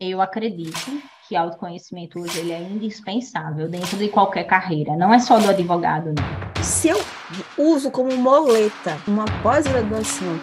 eu acredito que autoconhecimento hoje ele é indispensável dentro de qualquer carreira, não é só do advogado. Né? Se eu uso como moleta uma pós-graduação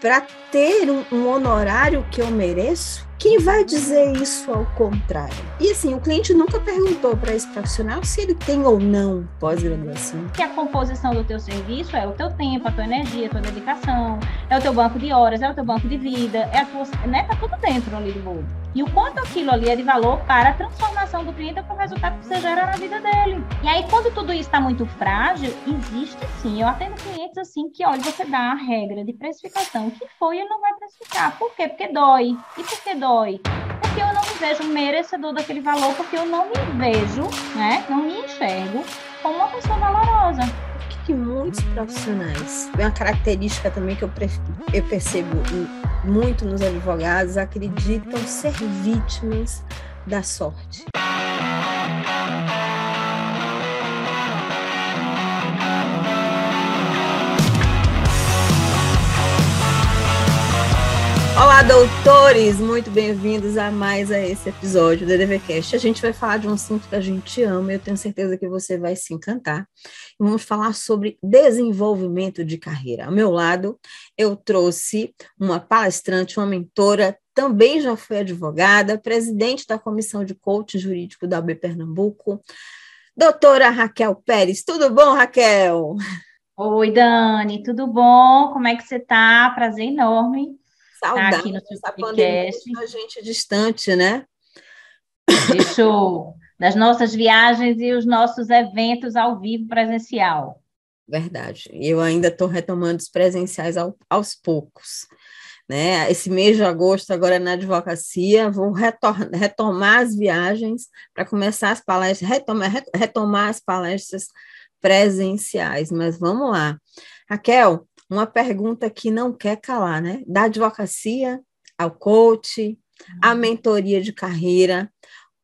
para ter um, um honorário que eu mereço, quem vai dizer isso ao contrário? E assim, o cliente nunca perguntou para esse profissional se ele tem ou não pós-graduação. Que a composição do teu serviço é o teu tempo, a tua energia, a tua dedicação, é o teu banco de horas, é o teu banco de vida, é a tua, né? Tá tudo dentro ali do bolo. E o quanto aquilo ali é de valor para a transformação do cliente para o resultado que você gera na vida dele. E aí, quando tudo isso está muito frágil, existe sim. Eu atendo clientes assim que, olha, você dá a regra de precificação que foi e não vai precificar. Por quê? Porque dói. E por que dói? Dói? Porque eu não me vejo merecedor daquele valor, porque eu não me vejo, né? Não me enxergo como uma pessoa valorosa. Que muitos profissionais, é uma característica também que eu, eu percebo muito nos advogados, acreditam ser vítimas da sorte. Olá, doutores! Muito bem-vindos a mais a esse episódio do DVCast. A gente vai falar de um assunto que a gente ama e eu tenho certeza que você vai se encantar. Vamos falar sobre desenvolvimento de carreira. Ao meu lado, eu trouxe uma palestrante, uma mentora, também já foi advogada, presidente da Comissão de Coaching Jurídico da UB Pernambuco, doutora Raquel Pérez. Tudo bom, Raquel? Oi, Dani, tudo bom? Como é que você está? Prazer enorme Saudade aqui no essa pandemia, a gente distante, né? Deixou das nossas viagens e os nossos eventos ao vivo presencial. Verdade. Eu ainda estou retomando os presenciais ao, aos poucos. Né? Esse mês de agosto, agora na advocacia, vou retomar as viagens para começar as palestras, retomar, retomar as palestras presenciais. Mas vamos lá. Raquel, uma pergunta que não quer calar, né? Da advocacia ao coach, a uhum. mentoria de carreira.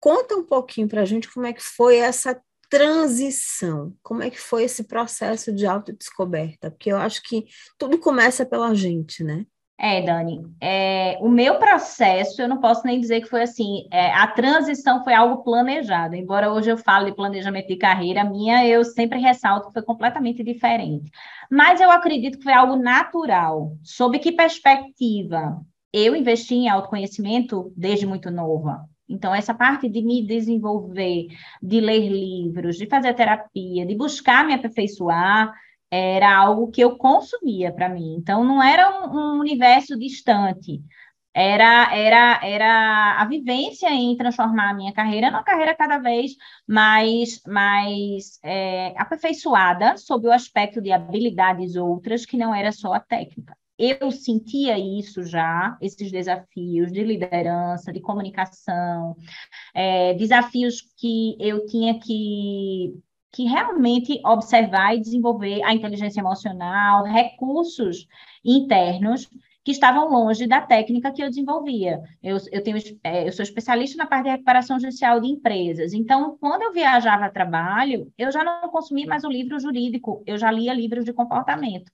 Conta um pouquinho para a gente como é que foi essa transição, como é que foi esse processo de autodescoberta, porque eu acho que tudo começa pela gente, né? É, Dani, é, o meu processo, eu não posso nem dizer que foi assim, é, a transição foi algo planejado, embora hoje eu fale de planejamento de carreira, minha eu sempre ressalto que foi completamente diferente. Mas eu acredito que foi algo natural. Sob que perspectiva? Eu investi em autoconhecimento desde muito nova. Então, essa parte de me desenvolver, de ler livros, de fazer terapia, de buscar me aperfeiçoar, era algo que eu consumia para mim. Então, não era um, um, universo distante. Era, era, era a vivência em transformar a minha carreira numa carreira cada vez mais, mais é, aperfeiçoada sob o aspecto de habilidades outras, que não era só a técnica. Eu sentia isso já, esses desafios de liderança, de comunicação, é, desafios que eu tinha que que realmente observar e desenvolver a inteligência emocional, recursos internos que estavam longe da técnica que eu desenvolvia. Eu, eu, tenho, é, eu sou especialista na parte de recuperação judicial de empresas. Então, quando eu viajava a trabalho, eu já não consumia mais o livro jurídico, eu já lia livros de comportamento.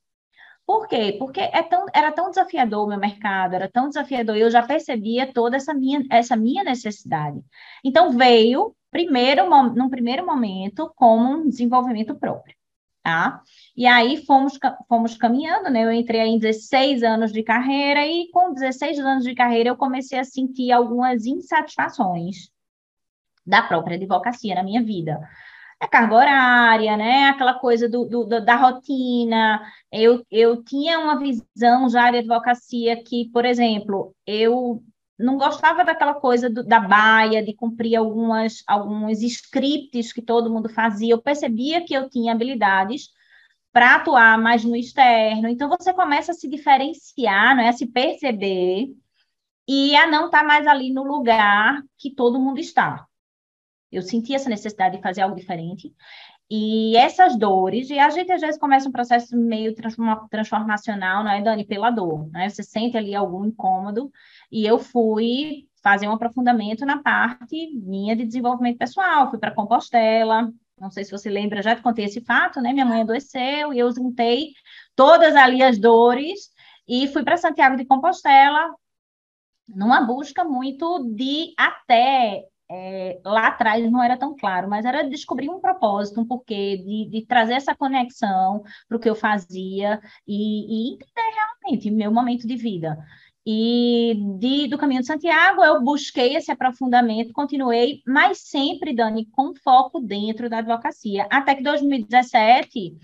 Por quê? Porque é tão, era tão desafiador o meu mercado, era tão desafiador, eu já percebia toda essa minha, essa minha necessidade. Então, veio primeiro, num primeiro momento, como um desenvolvimento próprio, tá? E aí fomos, fomos caminhando, né? Eu entrei em 16 anos de carreira e com 16 anos de carreira eu comecei a sentir algumas insatisfações da própria advocacia na minha vida. A carga horária, né? Aquela coisa do, do, da rotina. Eu, eu tinha uma visão já de advocacia que, por exemplo, eu não gostava daquela coisa do, da baia, de cumprir algumas, alguns scripts que todo mundo fazia. Eu percebia que eu tinha habilidades para atuar mais no externo. Então, você começa a se diferenciar, não é? a se perceber e a não estar tá mais ali no lugar que todo mundo está. Eu senti essa necessidade de fazer algo diferente. E essas dores, e a gente às vezes começa um processo meio transformacional, não é, Dani, pela dor, né? Você sente ali algum incômodo, e eu fui fazer um aprofundamento na parte minha de desenvolvimento pessoal, fui para Compostela, não sei se você lembra, já te contei esse fato, né? Minha mãe adoeceu e eu juntei todas ali as dores e fui para Santiago de Compostela numa busca muito de até é, lá atrás não era tão claro, mas era descobrir um propósito, um porquê, de, de trazer essa conexão para o que eu fazia e, e entender realmente meu momento de vida. E de, do Caminho de Santiago, eu busquei esse aprofundamento, continuei, mas sempre, Dani, com foco dentro da advocacia. Até que 2017,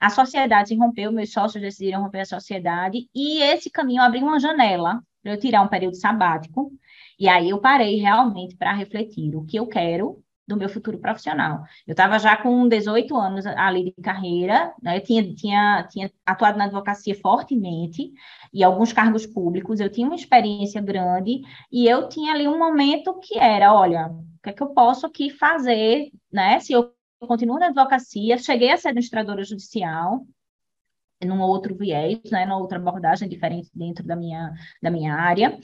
a sociedade se rompeu, meus sócios decidiram romper a sociedade, e esse caminho abriu uma janela para eu tirar um período sabático e aí eu parei realmente para refletir o que eu quero do meu futuro profissional. Eu estava já com 18 anos ali de carreira, né? eu tinha, tinha, tinha atuado na advocacia fortemente e alguns cargos públicos, eu tinha uma experiência grande e eu tinha ali um momento que era, olha, o que é que eu posso aqui fazer, né? Se eu continuo na advocacia, cheguei a ser administradora judicial, num outro viés, né, numa outra abordagem diferente dentro da minha, da minha área,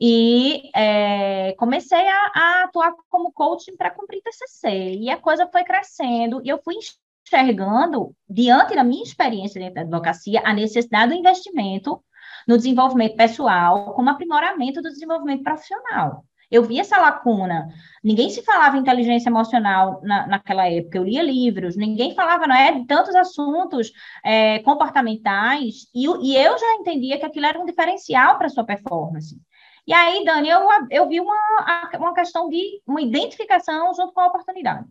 e é, comecei a, a, atuar como coaching para cumprir TCC, e a coisa foi crescendo, e eu fui enxergando, diante da minha experiência dentro da advocacia, a necessidade do investimento no desenvolvimento pessoal como aprimoramento do desenvolvimento profissional. Eu vi essa lacuna. Ninguém se falava inteligência emocional na, naquela época. Eu lia livros, ninguém falava não é, de tantos assuntos é, comportamentais, e, e eu já entendia que aquilo era um diferencial para sua performance. E aí, Dani, eu, eu vi uma, uma questão de uma identificação junto com a oportunidade.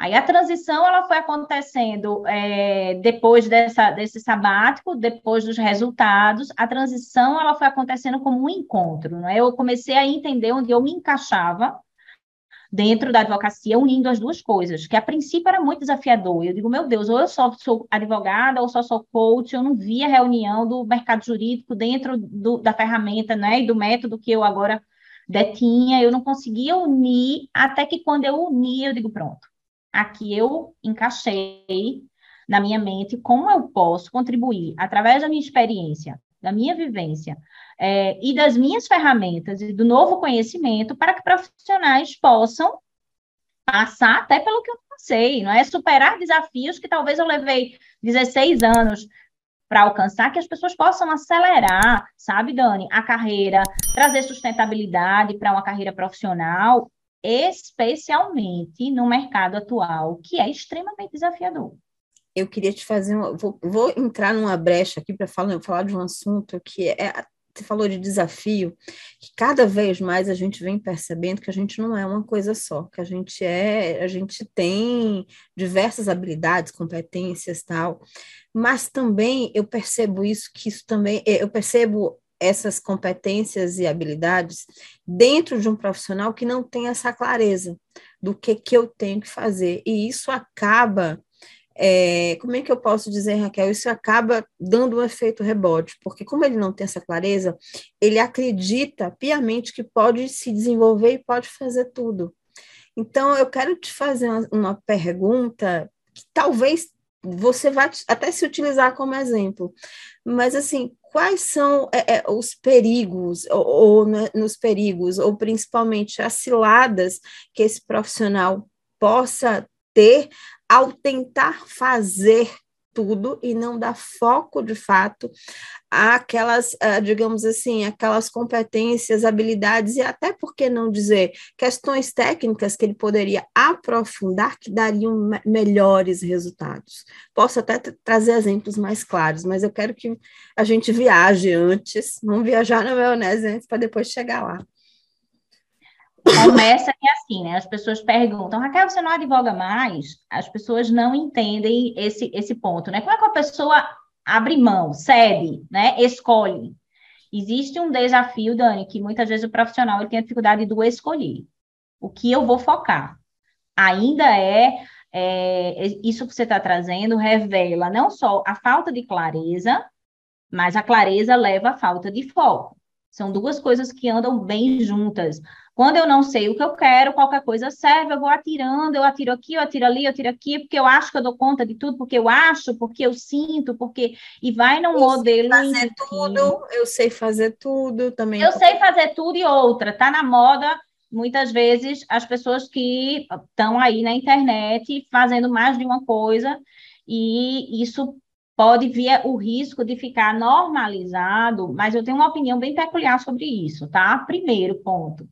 Aí a transição ela foi acontecendo é, depois dessa, desse sabático, depois dos resultados. A transição ela foi acontecendo como um encontro. Né? Eu comecei a entender onde eu me encaixava dentro da advocacia, unindo as duas coisas, que a princípio era muito desafiador. Eu digo, meu Deus, ou eu só sou advogada, ou só sou coach, eu não via reunião do mercado jurídico dentro do, da ferramenta né, e do método que eu agora detinha, eu não conseguia unir, até que quando eu uni, eu digo, pronto aqui eu encaixei na minha mente como eu posso contribuir através da minha experiência, da minha vivência é, e das minhas ferramentas e do novo conhecimento para que profissionais possam passar até pelo que eu passei, não é? Superar desafios que talvez eu levei 16 anos para alcançar, que as pessoas possam acelerar, sabe, Dani, a carreira, trazer sustentabilidade para uma carreira profissional especialmente no mercado atual, que é extremamente desafiador. Eu queria te fazer, um, vou, vou entrar numa brecha aqui para falar, falar de um assunto que é, você falou de desafio, que cada vez mais a gente vem percebendo que a gente não é uma coisa só, que a gente é, a gente tem diversas habilidades, competências, tal, mas também eu percebo isso, que isso também, eu percebo essas competências e habilidades dentro de um profissional que não tem essa clareza do que, que eu tenho que fazer. E isso acaba, é, como é que eu posso dizer, Raquel? Isso acaba dando um efeito rebote, porque como ele não tem essa clareza, ele acredita piamente que pode se desenvolver e pode fazer tudo. Então, eu quero te fazer uma, uma pergunta que talvez você vai até se utilizar como exemplo, mas assim, quais são é, é, os perigos, ou, ou né, nos perigos, ou principalmente as ciladas que esse profissional possa ter ao tentar fazer tudo e não dá foco de fato àquelas, ah, digamos assim, aquelas competências, habilidades e até por que não dizer questões técnicas que ele poderia aprofundar que dariam melhores resultados. Posso até trazer exemplos mais claros, mas eu quero que a gente viaje antes, vamos viajar na maionese antes para depois chegar lá começa é assim, né? As pessoas perguntam, Raquel, você não advoga mais? As pessoas não entendem esse, esse ponto, né? Como é que a pessoa abre mão, cede, né? Escolhe. Existe um desafio, Dani, que muitas vezes o profissional ele tem a dificuldade do escolher. O que eu vou focar? Ainda é, é isso que você está trazendo revela não só a falta de clareza, mas a clareza leva à falta de foco. São duas coisas que andam bem juntas. Quando eu não sei o que eu quero, qualquer coisa serve, eu vou atirando, eu atiro aqui, eu atiro ali, eu atiro aqui, porque eu acho que eu dou conta de tudo, porque eu acho, porque eu sinto, porque. E vai num eu modelo. Sei fazer tudo, eu sei fazer tudo também. Eu sei fazer tudo e outra, tá na moda. Muitas vezes as pessoas que estão aí na internet fazendo mais de uma coisa, e isso pode vir o risco de ficar normalizado, mas eu tenho uma opinião bem peculiar sobre isso, tá? Primeiro ponto.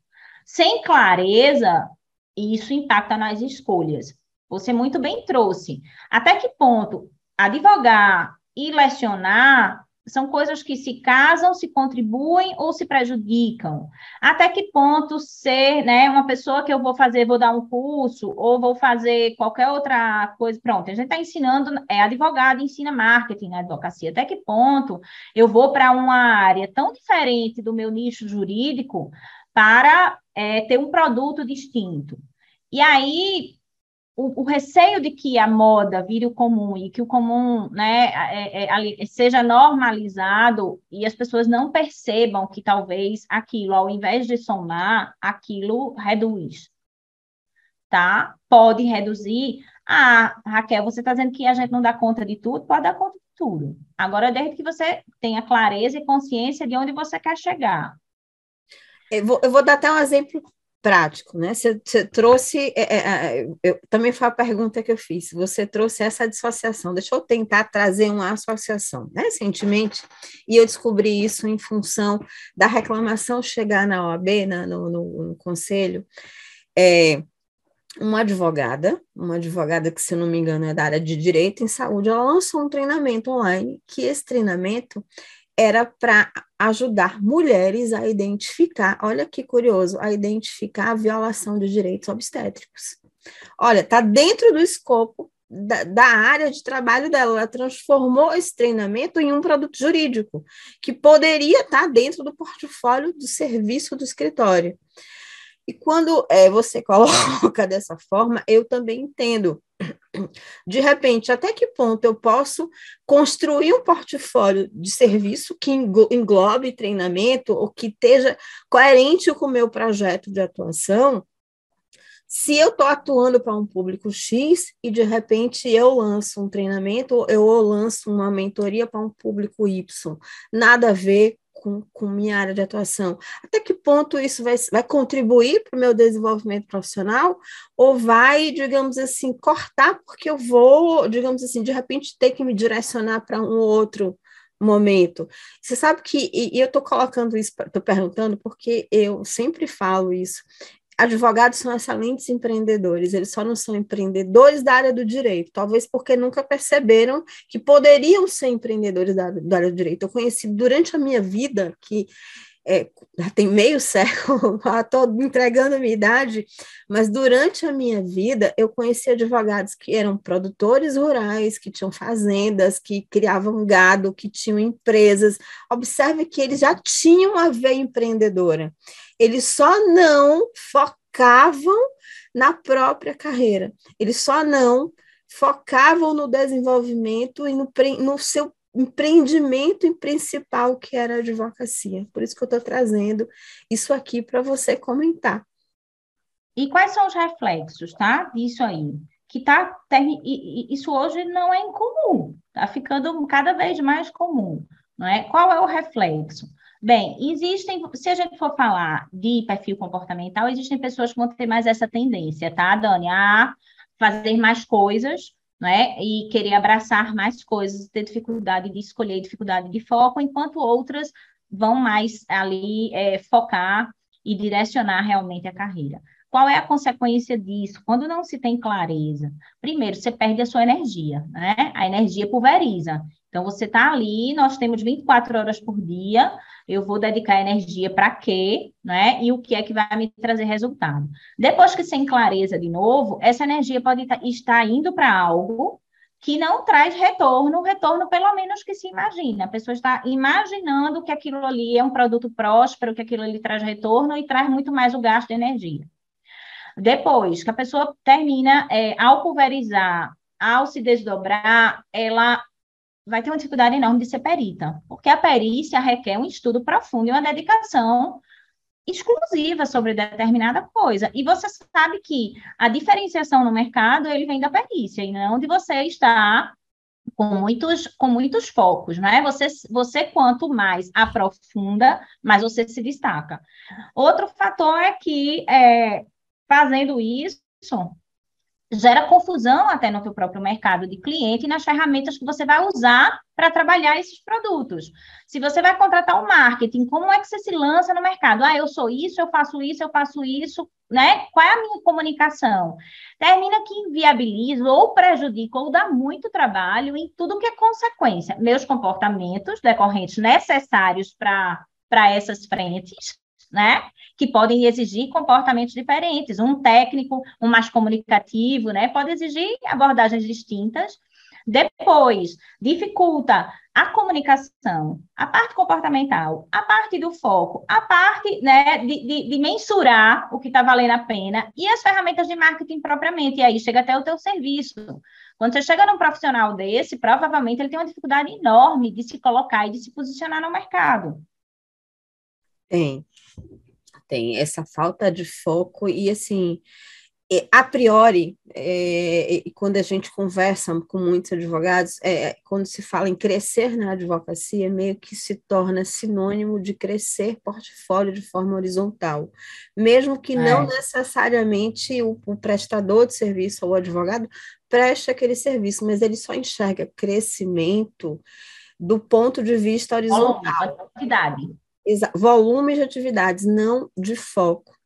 Sem clareza, isso impacta nas escolhas. Você muito bem trouxe. Até que ponto advogar e lecionar são coisas que se casam, se contribuem ou se prejudicam. Até que ponto ser, né, uma pessoa que eu vou fazer, vou dar um curso ou vou fazer qualquer outra coisa, pronto, a gente está ensinando, é advogado, ensina marketing na advocacia. Até que ponto eu vou para uma área tão diferente do meu nicho jurídico para é, ter um produto distinto? E aí, o, o, receio de que a moda vire o comum e que o comum né, é, é, é, seja normalizado e as pessoas não percebam que talvez aquilo, ao invés de somar, aquilo reduz. Tá? Pode reduzir. Ah, Raquel, você está dizendo que a gente não dá conta de tudo? Pode dar conta de tudo. Agora, desde que você tenha clareza e consciência de onde você quer chegar. Eu vou, eu vou dar até um exemplo prático, né? Você, você trouxe, é, é, é, eu, também foi a pergunta que eu fiz, você trouxe essa dissociação, deixa eu tentar trazer uma associação, né? recentemente, e eu descobri isso em função da reclamação chegar na OAB, na, no, no, no conselho, é, uma advogada, uma advogada que, se não me engano, é da área de direito em saúde, ela lançou um treinamento online, que esse treinamento era para ajudar mulheres a identificar, olha que curioso, a identificar a violação de direitos obstétricos. Olha, está dentro do escopo da, da, área de trabalho dela, ela transformou esse treinamento em um produto jurídico, que poderia estar tá dentro do portfólio do serviço do escritório. E quando é, você coloca dessa forma, eu também entendo de repente, até que ponto eu posso construir um portfólio de serviço que englobe treinamento ou que esteja coerente com o meu projeto de atuação, se eu estou atuando para um público X e de repente eu lanço um treinamento, eu lanço uma mentoria para um público Y, nada a ver com, com minha área de atuação. Até que ponto isso vai, vai contribuir para o meu desenvolvimento profissional ou vai, digamos assim, cortar porque eu vou, digamos assim, de repente ter que me direcionar para um outro momento. Você sabe que, e, e eu estou colocando isso, estou perguntando porque eu sempre falo isso advogados são excelentes empreendedores, eles só não são empreendedores da área do direito, talvez porque nunca perceberam que poderiam ser empreendedores da, da área do direito. Eu conheci durante a minha vida, que é, já tem meio século, estou entregando a minha idade, mas durante a minha vida eu conheci advogados que eram produtores rurais, que tinham fazendas, que criavam gado, que tinham empresas. Observe que eles já tinham uma veia empreendedora eles só não focavam na própria carreira, eles só não focavam no desenvolvimento e no, no seu empreendimento principal, que era a advocacia. Por isso que eu estou trazendo isso aqui para você comentar. E quais são os reflexos, tá? Disso aí. Que tá, isso hoje não é incomum, está ficando cada vez mais comum. Não é? Qual é o reflexo? Bem, existem, se a gente for falar de perfil comportamental, existem pessoas que vão ter mais essa tendência, tá, Dani? A fazer mais coisas, né? E querer abraçar mais coisas, ter dificuldade de escolher, dificuldade de foco, enquanto outras vão mais ali é, focar e direcionar realmente a carreira. Qual é a consequência disso? Quando não se tem clareza, primeiro, você perde a sua energia, né? A energia pulveriza. Então, você está ali, nós temos 24 horas por dia, eu vou dedicar energia para quê, né? E o que é que vai me trazer resultado. Depois que sem clareza de novo, essa energia pode estar indo para algo que não traz retorno, retorno pelo menos que se imagina. A pessoa está imaginando que aquilo ali é um produto próspero, que aquilo ali traz retorno e traz muito mais o gasto de energia. Depois que a pessoa termina, é, ao pulverizar, ao se desdobrar, ela vai ter uma dificuldade enorme de ser perita, porque a perícia requer um estudo profundo e uma dedicação exclusiva sobre determinada coisa. E você sabe que a diferenciação no mercado ele vem da perícia e não de você estar com muitos, com muitos focos, não é? Você, você quanto mais aprofunda, mais você se destaca. Outro fator é que, é, fazendo isso, gera confusão até no teu próprio mercado de cliente e nas ferramentas que você vai usar para trabalhar esses produtos. Se você vai contratar o um marketing, como é que você se lança no mercado? Ah, eu sou isso, eu faço isso, eu faço isso, né? Qual é a minha comunicação? Termina que inviabiliza ou prejudica ou dá muito trabalho em tudo que é consequência. Meus comportamentos decorrentes necessários para essas frentes, né? Que podem exigir comportamentos diferentes. Um técnico, um mais comunicativo, né? Pode exigir abordagens distintas. Depois, dificulta a comunicação, a parte comportamental, a parte do foco, a parte né, de, de, de mensurar o que está valendo a pena e as ferramentas de marketing propriamente. E aí chega até o teu serviço. Quando você chega num profissional desse, provavelmente ele tem uma dificuldade enorme de se colocar e de se posicionar no mercado. Tem tem essa falta de foco e assim a priori, é, quando a gente conversa com muitos advogados, é, quando se fala em crescer na advocacia, meio que se torna sinônimo de crescer portfólio de forma horizontal, mesmo que é. não necessariamente o, o, prestador de serviço ou o advogado preste aquele serviço, mas ele só enxerga crescimento do ponto de vista horizontal. Atividade volume de atividades, não de foco.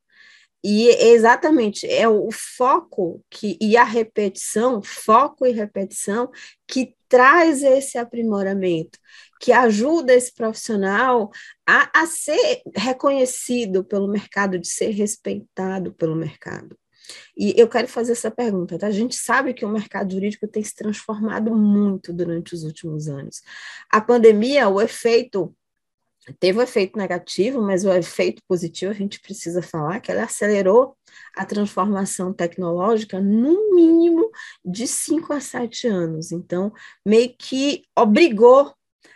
E exatamente é o foco que e a repetição, foco e repetição, que traz esse aprimoramento, que ajuda esse profissional a, a ser reconhecido pelo mercado, de ser respeitado pelo mercado. E eu quero fazer essa pergunta, tá? A gente sabe que o mercado jurídico tem se transformado muito durante os últimos anos. A pandemia, o efeito teve o um efeito negativo, mas o efeito positivo a gente precisa falar que ela acelerou a transformação tecnológica no mínimo de 5 a 7 anos. Então, meio que obrigou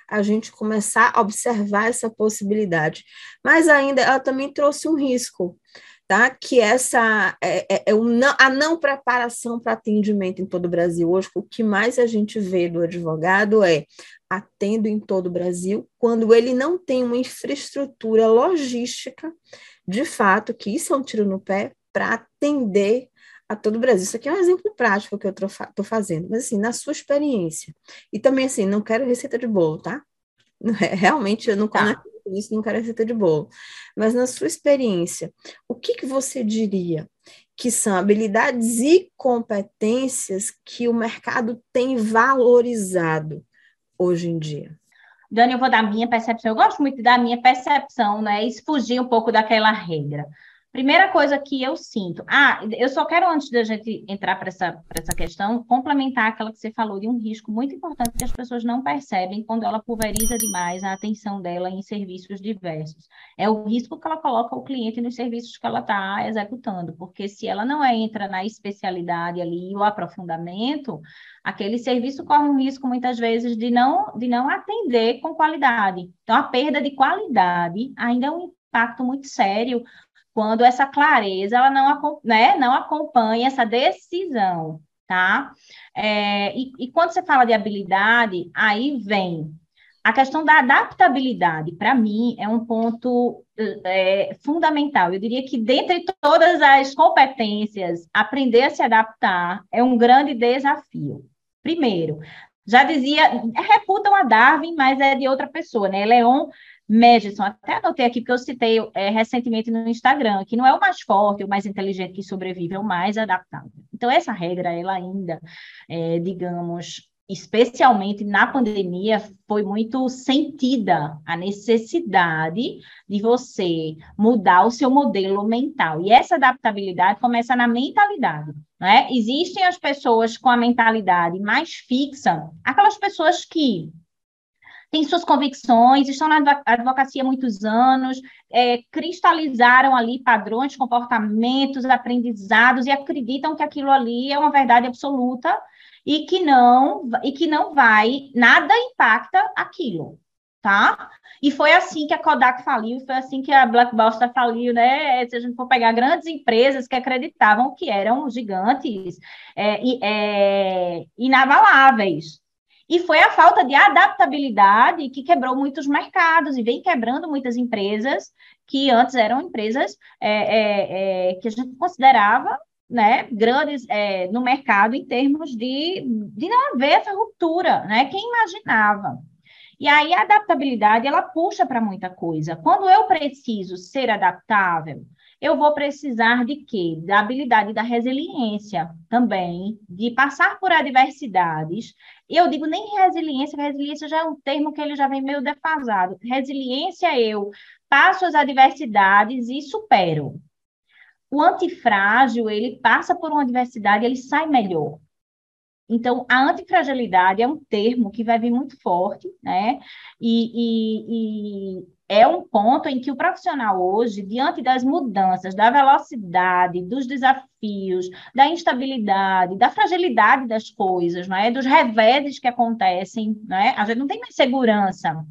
a gente começar a observar essa possibilidade. Mas ainda ela também trouxe um risco, tá? Que essa é, é, é não, a não preparação para atendimento em todo o Brasil. Hoje, o que mais a gente vê do advogado é atendo em todo o Brasil, quando ele não tem uma infraestrutura logística, de fato, que isso é um tiro no pé, para atender a todo o Brasil. Isso aqui é um exemplo prático que eu estou fazendo, mas assim, na sua experiência. E também, assim, não quero receita de bolo, tá? Realmente, eu não tá. Isso, não quero receita de bolo. Mas na sua experiência, o que, que você diria que são habilidades e competências que o mercado tem valorizado hoje em dia? Dani, eu vou dar minha percepção. Eu gosto muito da minha percepção, né? E fugir um pouco daquela regra. Primeira coisa que eu sinto. Ah, eu só quero, antes da gente entrar para essa, essa questão, complementar aquela que você falou de um risco muito importante que as pessoas não percebem quando ela pulveriza demais a atenção dela em serviços diversos. É o risco que ela coloca o cliente nos serviços que ela está executando, porque se ela não entra na especialidade ali, o aprofundamento, aquele serviço corre um risco muitas vezes de não, de não atender com qualidade. Então, a perda de qualidade ainda é um impacto muito sério quando essa clareza ela não, né, não acompanha essa decisão, tá? É, e, e quando você fala de habilidade, aí vem a questão da adaptabilidade, para mim, é um ponto é, fundamental. Eu diria que, dentre todas as competências, aprender a se adaptar é um grande desafio. Primeiro, já dizia, reputam a Darwin, mas é de outra pessoa, né? Leon Madison, até anotei aqui, porque eu citei é, recentemente no Instagram, que não é o mais forte, o mais inteligente que sobrevive, é o mais adaptável. Então, essa regra, ela ainda, é, digamos, especialmente na pandemia, foi muito sentida a necessidade de você mudar o seu modelo mental. E essa adaptabilidade começa na mentalidade. Né? Existem as pessoas com a mentalidade mais fixa, aquelas pessoas que têm suas convicções, estão na advocacia há muitos anos, é, cristalizaram ali padrões, comportamentos, aprendizados e acreditam que aquilo ali é uma verdade absoluta e que não e que não vai nada impacta aquilo, tá? E foi assim que a Kodak faliu, foi assim que a Blockbuster faliu, né? Se a gente for pegar grandes empresas que acreditavam que eram gigantes é, é, inabaláveis, e foi a falta de adaptabilidade que quebrou muitos mercados e vem quebrando muitas empresas que antes eram empresas é, é, é, que a gente considerava né, grandes é, no mercado em termos de, de não haver essa ruptura, né? Quem imaginava? E aí a adaptabilidade ela puxa para muita coisa. Quando eu preciso ser adaptável, eu vou precisar de quê? Da habilidade da resiliência também, de passar por adversidades. Eu digo nem resiliência, resiliência já é um termo que ele já vem meio defasado. Resiliência eu passo as adversidades e supero. O antifrágil, ele passa por uma adversidade, ele sai melhor. Então, a antifragilidade é um termo que vai vir muito forte, né? E, e, e, é um ponto em que o profissional hoje, diante das mudanças, da velocidade, dos desafios, da instabilidade, da fragilidade das coisas, né? Dos reveses que acontecem, né? A gente não tem mais segurança.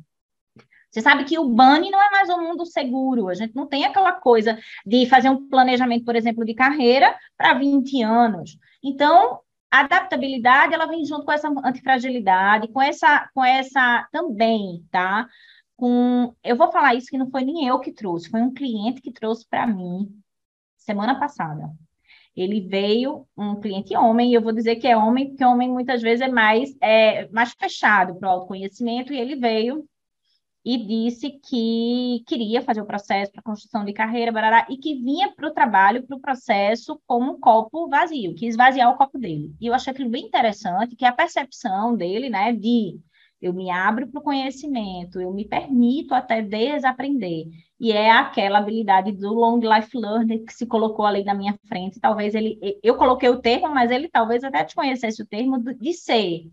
Você sabe que o BANI não é mais um mundo seguro. A gente não tem aquela coisa de fazer um planejamento, por exemplo, de carreira para 20 anos. Então, a adaptabilidade, ela vem junto com essa antifragilidade, com essa, com essa também, tá? Com, eu vou falar isso que não foi nem eu que trouxe, foi um cliente que trouxe para mim semana passada. Ele veio, um cliente homem, e eu vou dizer que é homem, porque homem muitas vezes é mais, é, mais fechado para o autoconhecimento, e ele veio e disse que queria fazer o processo para construção de carreira, barará, e que vinha para o trabalho, para o processo, como um copo vazio, que esvaziar o copo dele. E eu achei aquilo bem interessante, que a percepção dele, né, de eu me abro para o conhecimento, eu me permito até desaprender. E é aquela habilidade do long life learner que se colocou ali na minha frente. Talvez ele, eu coloquei o termo, mas ele talvez até te conhecesse o termo de ser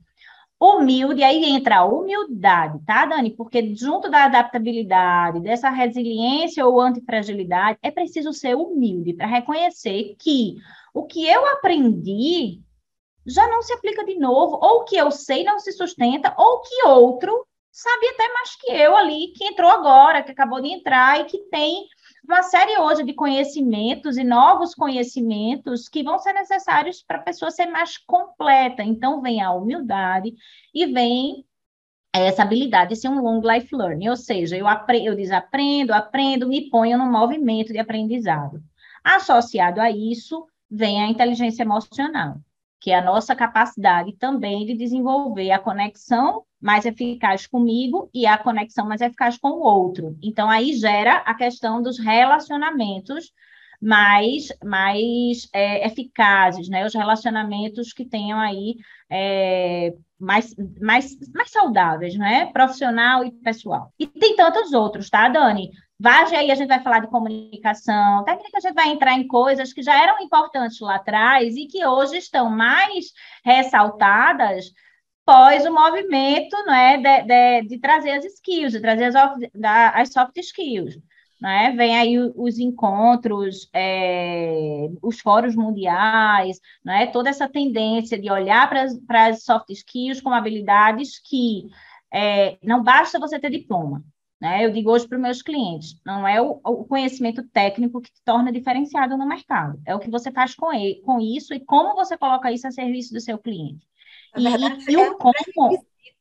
Humilde, aí entra a humildade, tá, Dani? Porque junto da adaptabilidade, dessa resiliência ou antifragilidade, é preciso ser humilde para reconhecer que o que eu aprendi já não se aplica de novo, ou o que eu sei não se sustenta, ou que outro sabe até mais que eu ali, que entrou agora, que acabou de entrar e que tem uma série hoje de conhecimentos e novos conhecimentos que vão ser necessários para a pessoa ser mais completa. Então, vem a humildade e vem essa habilidade de ser um long life learning, ou seja, eu, apre eu desaprendo, aprendo, me ponho no movimento de aprendizado. Associado a isso, vem a inteligência emocional, que é a nossa capacidade também de desenvolver a conexão mais eficaz comigo e a conexão mais eficaz com o outro. Então, aí gera a questão dos relacionamentos mais, mais é, eficazes, né? Os relacionamentos que tenham aí é, mais, mais, mais saudáveis, né? Profissional e pessoal. E tem tantos outros, tá, Dani? Vai aí, a gente vai falar de comunicação, técnica a gente vai entrar em coisas que já eram importantes lá atrás e que hoje estão mais ressaltadas pós o movimento né, de, de, de trazer as skills, de trazer as, as soft skills. Né? Vem aí os encontros, é, os fóruns mundiais, né? toda essa tendência de olhar para as soft skills como habilidades que é, não basta você ter diploma. Né? Eu digo hoje para os meus clientes, não é o, o, conhecimento técnico que te torna diferenciado no mercado, é o que você faz com, ele, com isso e como você coloca isso a serviço do seu cliente. Verdade, e, é um como...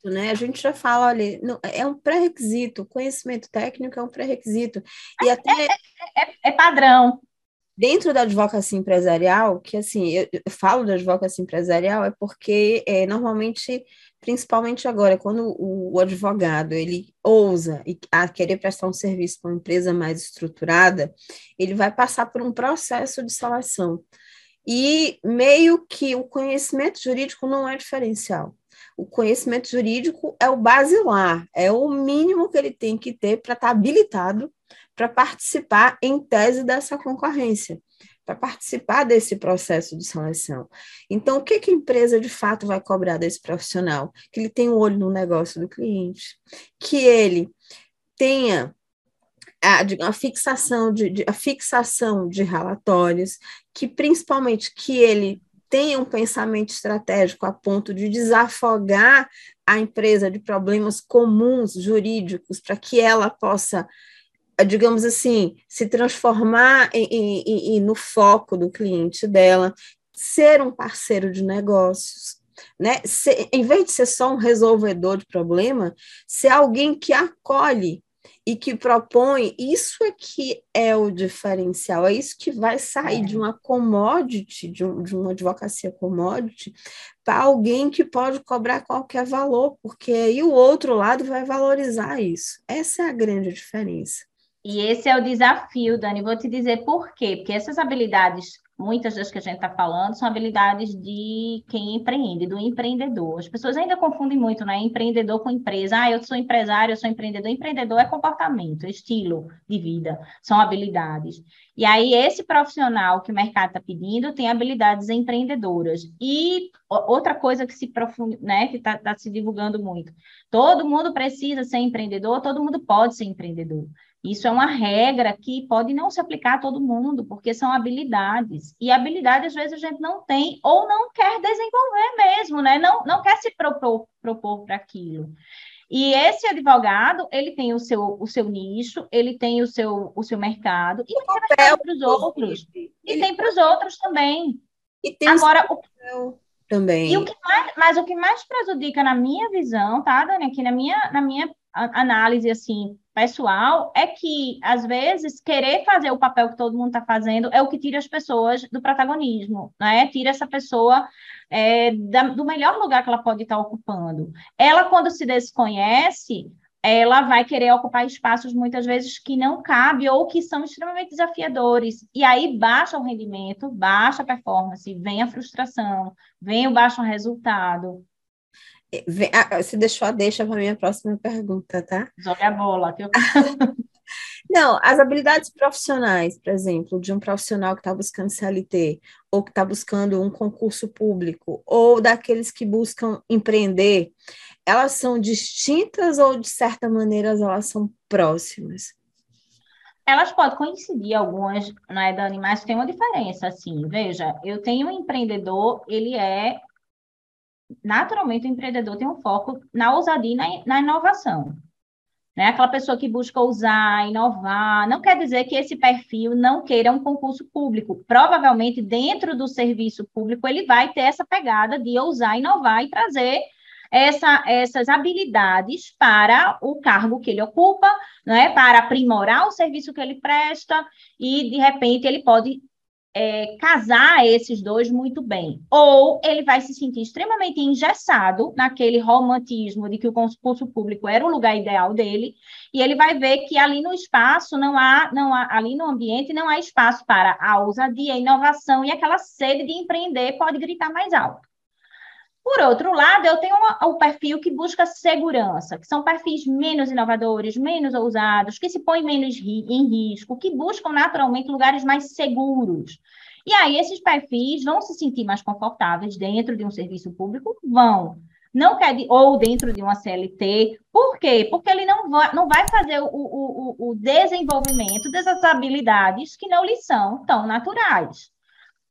Né? A gente já fala, olha, não, é um pré-requisito, conhecimento técnico é um pré-requisito. E é, até é, é, é, é padrão. Dentro da advocacia empresarial, que assim, eu, eu falo da advocacia empresarial, é porque é, normalmente, principalmente agora, quando o, o, advogado ele ousa e, a querer prestar um serviço para uma empresa mais estruturada, ele vai passar por um processo de seleção e meio que o conhecimento jurídico não é diferencial. O conhecimento jurídico é o basilar, é o mínimo que ele tem que ter para estar tá habilitado para participar em tese dessa concorrência, para participar desse processo de seleção. Então, o que, que a empresa de fato vai cobrar desse profissional? Que ele tenha o um olho no negócio do cliente, que ele tenha a, a, fixação de, de, a fixação de relatórios, que principalmente que ele tenha um pensamento estratégico a ponto de desafogar a empresa de problemas comuns jurídicos para que ela possa, digamos assim, se transformar em, em, em, no foco do cliente dela, ser um parceiro de negócios, né? Ser, em vez de ser só um resolvedor de problema, ser alguém que acolhe e que propõe, isso é que é o diferencial, é isso que vai sair é. de uma commodity, de, um, de uma advocacia commodity, para alguém que pode cobrar qualquer valor, porque aí o outro lado vai valorizar isso. Essa é a grande diferença. E esse é o desafio, Dani. Vou te dizer por quê. Porque essas habilidades muitas das que a gente está falando são habilidades de quem empreende, do empreendedor. As pessoas ainda confundem muito, né? Empreendedor com empresa. Ah, eu sou empresário, eu sou empreendedor. Empreendedor é comportamento, estilo de vida, são habilidades. E aí, esse profissional que o mercado está pedindo tem habilidades empreendedoras. E outra coisa que se profunde, né, que está tá se divulgando muito. Todo mundo precisa ser empreendedor, todo mundo pode ser empreendedor. Isso é uma regra que pode não se aplicar a todo mundo, porque são habilidades. E habilidade, às vezes, a gente não tem ou não quer desenvolver mesmo, né? Não, não quer se propor, para aquilo. E esse advogado, ele tem o seu, o seu nicho, ele tem o seu, o seu mercado, e tem para os outros. E tem para os outros também. E tem Agora, o também. E o que mais, mas o que mais prejudica na minha visão, tá, Dani, aqui na minha, na minha análise, assim, pessoal é que, às vezes, querer fazer o papel que todo mundo está fazendo é o que tira as pessoas do protagonismo, né? Tira essa pessoa é, da, do melhor lugar que ela pode estar tá ocupando. Ela, quando se desconhece, ela vai querer ocupar espaços muitas vezes que não cabe ou que são extremamente desafiadores. E aí baixa o rendimento, baixa a performance, vem a frustração, vem o baixo resultado. Ah, você deixou a deixa para a minha próxima pergunta, tá? Joga a bola. Que eu... Não, as habilidades profissionais, por exemplo, de um profissional que está buscando CLT, ou que está buscando um concurso público, ou daqueles que buscam empreender, elas são distintas ou, de certa maneira, elas são próximas? Elas podem coincidir algumas, não é, Dani? Mas tem uma diferença, assim. Veja, eu tenho um empreendedor, ele é naturalmente o empreendedor tem um foco na ousadia e na, inovação. Né? Aquela pessoa que busca usar, inovar, não quer dizer que esse perfil não queira um concurso público. Provavelmente, dentro do serviço público, ele vai ter essa pegada de ousar, inovar e trazer essa, essas habilidades para o cargo que ele ocupa, né? para aprimorar o serviço que ele presta, e, de repente, ele pode é, casar esses dois muito bem. Ou ele vai se sentir extremamente engessado naquele romantismo de que o concurso público era o lugar ideal dele, e ele vai ver que ali no espaço não há, não há ali no ambiente não há espaço para a ousadia, a inovação e aquela sede de empreender pode gritar mais alto. Por outro lado, eu tenho o perfil que busca segurança, que são perfis menos inovadores, menos ousados, que se põem menos ri em risco, que buscam naturalmente lugares mais seguros. E aí, esses perfis vão se sentir mais confortáveis dentro de um serviço público? Vão. Não quer de, ou dentro de uma CLT. Por quê? Porque ele não vai, não vai fazer o, o, o desenvolvimento dessas habilidades que não lhe são tão naturais.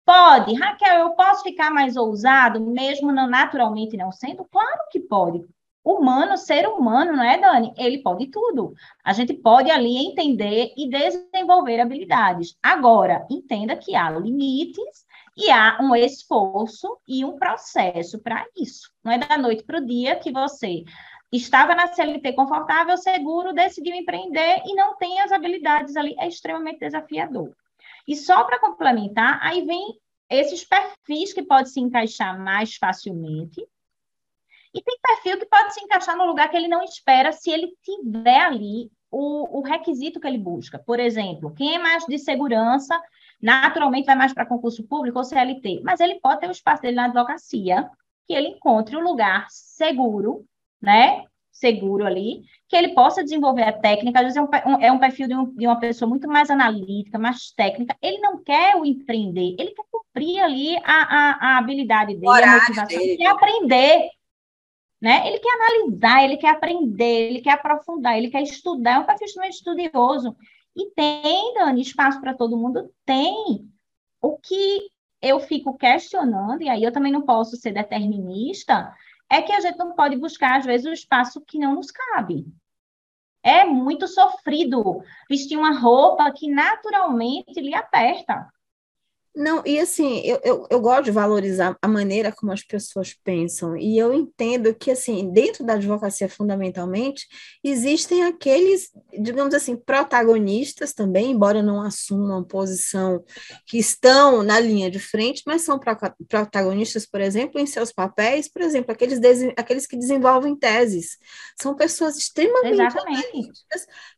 Pode, Raquel, eu posso ficar mais ousado, mesmo não, naturalmente não sendo? Claro que pode. Humano, ser humano, não é, Dani? Ele pode tudo. A gente pode ali entender e desenvolver habilidades. Agora, entenda que há limites e há um esforço e um processo para isso. Não é da noite para o dia que você estava na CLT confortável, seguro, decidiu empreender e não tem as habilidades ali. É extremamente desafiador. E só para complementar, aí vem esses perfis que pode se encaixar mais facilmente. E tem perfil que pode se encaixar no lugar que ele não espera se ele tiver ali o, o requisito que ele busca. Por exemplo, quem é mais de segurança, naturalmente vai mais para concurso público ou CLT, mas ele pode ter o espaço dele na advocacia, que ele encontre um lugar seguro, né? Seguro ali, que ele possa desenvolver a técnica, às vezes é um, é um perfil de, um, de, uma pessoa muito mais analítica, mais técnica, ele não quer o empreender, ele quer cumprir ali a, a, a habilidade dele, a motivação, dele. ele quer aprender, né? Ele quer analisar, ele quer aprender, ele quer aprofundar, ele quer estudar, é um perfil extremamente estudioso. E tem, Dani, espaço para todo mundo? Tem. O que eu fico questionando, e aí eu também não posso ser determinista, é que a gente não pode buscar, às vezes, o espaço que não nos cabe. É muito sofrido vestir uma roupa que naturalmente lhe aperta. Não, e assim, eu, eu, eu, gosto de valorizar a maneira como as pessoas pensam, e eu entendo que, assim, dentro da advocacia, fundamentalmente, existem aqueles, digamos assim, protagonistas também, embora não assumam posição, que estão na linha de frente, mas são protagonistas, por exemplo, em seus papéis, por exemplo, aqueles, aqueles que desenvolvem teses. São pessoas extremamente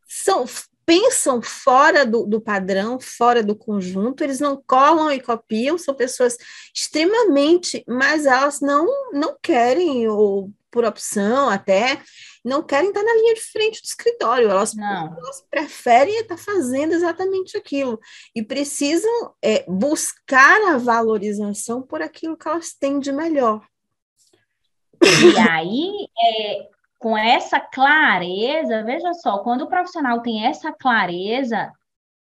são pensam fora do, do, padrão, fora do conjunto, eles não colam e copiam, são pessoas extremamente, mas elas não, não querem, ou por opção até, não querem estar na linha de frente do escritório, elas, elas preferem estar fazendo exatamente aquilo, e precisam é, buscar a valorização por aquilo que elas têm de melhor. E aí, é, com essa clareza, veja só, quando o profissional tem essa clareza,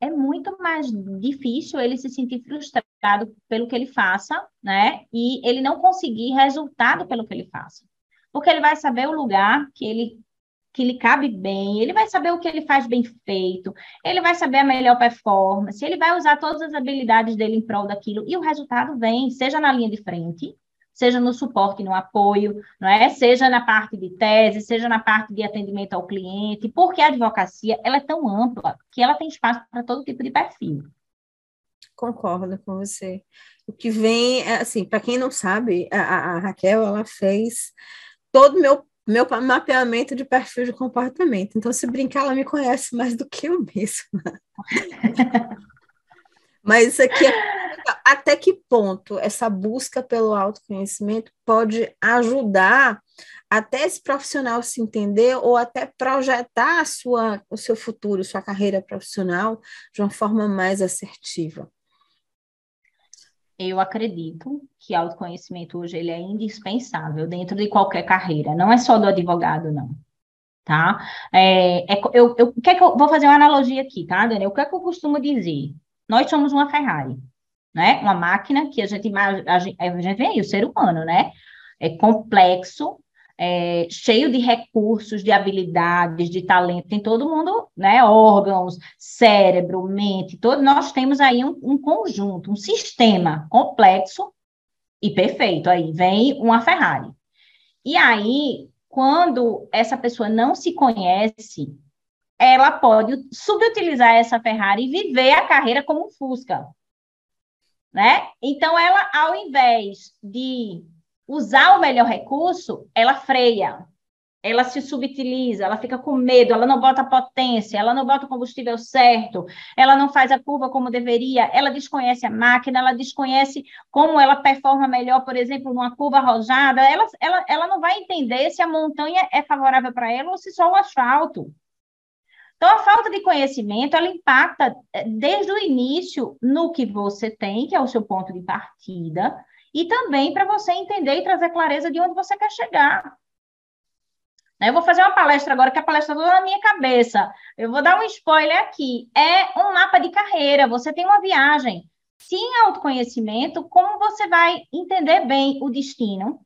é muito mais difícil ele se sentir frustrado pelo que ele faça, né? E ele não conseguir resultado pelo que ele faça. Porque ele vai saber o lugar que ele que lhe cabe bem, ele vai saber o que ele faz bem feito, ele vai saber a melhor performance, ele vai usar todas as habilidades dele em prol daquilo, e o resultado vem, seja na linha de frente, seja no suporte, no apoio, não é? seja na parte de tese, seja na parte de atendimento ao cliente, porque a advocacia ela é tão ampla que ela tem espaço para todo tipo de perfil. Concordo com você. O que vem, é, assim, para quem não sabe, a, a, Raquel, ela fez todo o meu meu mapeamento de perfil de comportamento. Então, se brincar, ela me conhece mais do que eu mesma. Mas aqui é até que ponto essa busca pelo autoconhecimento pode ajudar até esse profissional se entender ou até projetar sua, o seu futuro, sua carreira profissional de uma forma mais assertiva? Eu acredito que autoconhecimento hoje ele é indispensável dentro de qualquer carreira, não é só do advogado, não. Tá? É, é eu, eu, que é que eu vou fazer uma analogia aqui, tá, Dani? O que é que eu costumo dizer? Nós somos uma Ferrari né? Uma máquina que a gente, a gente, a gente vê aí, o ser humano, né? É complexo, é, cheio de recursos, de habilidades, de talento, tem todo mundo, né? Órgãos, cérebro, mente, todo, nós temos aí um, um conjunto, um sistema complexo e perfeito. Aí vem uma Ferrari. E aí, quando essa pessoa não se conhece, ela pode subutilizar essa Ferrari e viver a carreira como um Fusca né? Então, ela, ao invés de usar o melhor recurso, ela freia, ela se subutiliza, ela fica com medo, ela não bota potência, ela não bota o combustível certo, ela não faz a curva como deveria, ela desconhece a máquina, ela desconhece como ela performa melhor, por exemplo, numa curva arrojada, ela, ela, ela não vai entender se a montanha é favorável para ela ou se só o asfalto. Então, a falta de conhecimento, ela impacta eh, desde o início no que você tem, que é o seu ponto de partida, e também para você entender e trazer clareza de onde você quer chegar. Né, eu vou fazer uma palestra agora, que a palestra toda na minha cabeça. Eu vou dar um spoiler aqui. É um mapa de carreira, você tem uma viagem. Sem autoconhecimento, como você vai entender bem o destino,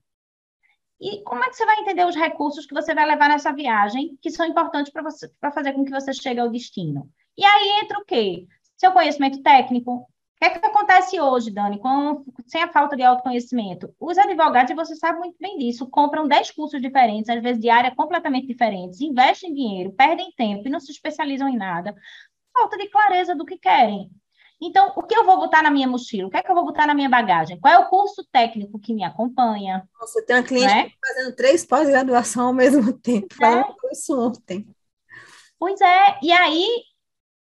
e como é que você vai entender os recursos que você vai levar nessa viagem, que são importantes para você para fazer com que você chegue ao destino? E aí entra o quê? Seu conhecimento técnico. O que é que acontece hoje, Dani, com, sem a falta de autoconhecimento? Os advogados, e você sabe muito bem disso, compram 10 cursos diferentes, às vezes de área completamente diferentes, investem dinheiro, perdem tempo e não se especializam em nada. Falta de clareza do que querem. Então, o que eu vou botar na minha mochila? O que é que eu vou botar na minha bagagem? Qual é o curso técnico que me acompanha? Você tem uma cliente né? fazendo três pós-graduação ao mesmo tempo. É. isso ontem. Pois é. E aí,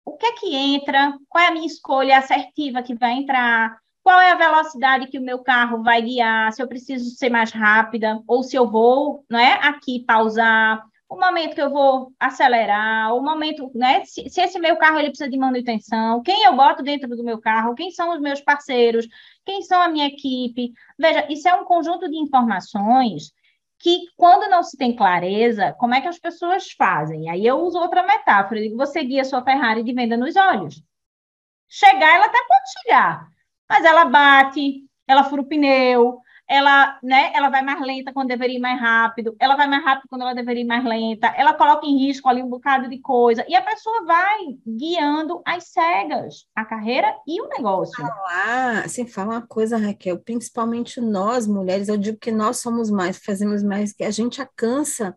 o que é que entra? Qual é a minha escolha assertiva que vai entrar? Qual é a velocidade que o meu carro vai guiar? Se eu preciso ser mais rápida ou se eu vou, não é, aqui pausar? O momento que eu vou acelerar, o momento, né? Se, se, esse meu carro ele precisa de manutenção, quem eu boto dentro do meu carro, quem são os meus parceiros, quem são a minha equipe. Veja, isso é um conjunto de informações que, quando não se tem clareza, como é que as pessoas fazem? Aí eu uso outra metáfora, eu digo, você guia sua Ferrari de venda nos olhos. Chegar, ela até pode chegar, mas ela bate, ela fura o pneu, ela, né, ela vai mais lenta quando deveria ir mais rápido, ela vai mais rápido quando ela deveria ir mais lenta, ela coloca em risco ali um bocado de coisa, e a pessoa vai guiando as cegas, a carreira e o negócio. Falar, assim, fala uma coisa, Raquel, principalmente nós, mulheres, eu digo que nós somos mais, fazemos mais, que a gente cansa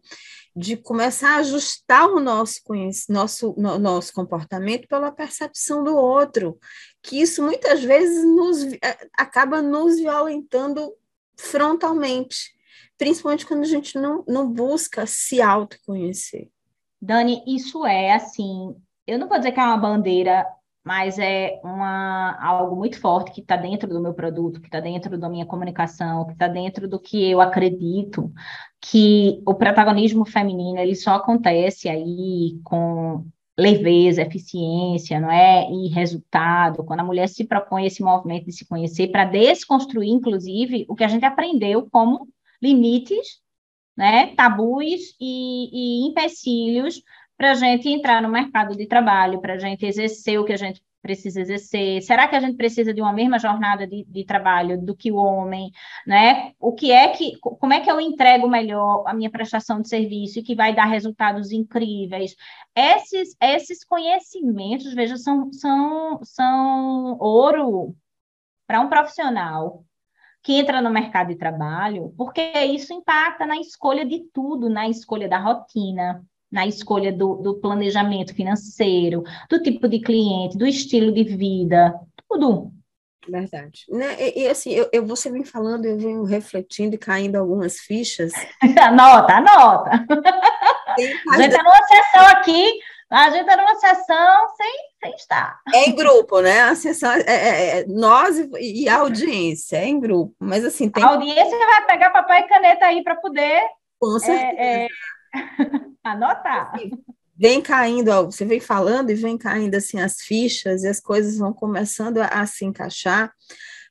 de começar a ajustar o nosso, nosso, no, nosso comportamento pela percepção do outro, que isso muitas vezes nos, eh, acaba nos violentando frontalmente, principalmente quando a gente não, não busca se autoconhecer. Dani, isso é assim, eu não vou dizer que é uma bandeira, mas é uma, algo muito forte que está dentro do meu produto, que está dentro da minha comunicação, que está dentro do que eu acredito, que o protagonismo feminino ele só acontece aí com leveza, eficiência, não é? E resultado, quando a mulher se propõe esse movimento de se conhecer para desconstruir, inclusive, o que a gente aprendeu como limites, né? Tabus e, e empecilhos para a gente entrar no mercado de trabalho, para a gente exercer o que a gente precisa exercer? Será que a gente precisa de uma mesma jornada de, de, trabalho do que o homem, né? O que é que, como é que eu entrego melhor a minha prestação de serviço e que vai dar resultados incríveis? Esses, esses conhecimentos, veja, são, são, são ouro para um profissional que entra no mercado de trabalho, porque isso impacta na escolha de tudo, na escolha da rotina, na escolha do, do planejamento financeiro, do tipo de cliente, do estilo de vida, tudo. Verdade. Né? E, e, assim, eu, eu, você vem falando, eu venho refletindo e caindo algumas fichas. anota, anota. A gente está numa sessão aqui, a gente está numa sessão sem, sem estar. É em grupo, né? A sessão é, é, é nós e, e, a audiência, é em grupo. Mas assim, tem. A audiência vai pegar papel e caneta aí para poder. Com é, certeza. É, Anotar. Vem caindo, você vem falando e vem caindo assim as fichas e as coisas vão começando a, a se encaixar,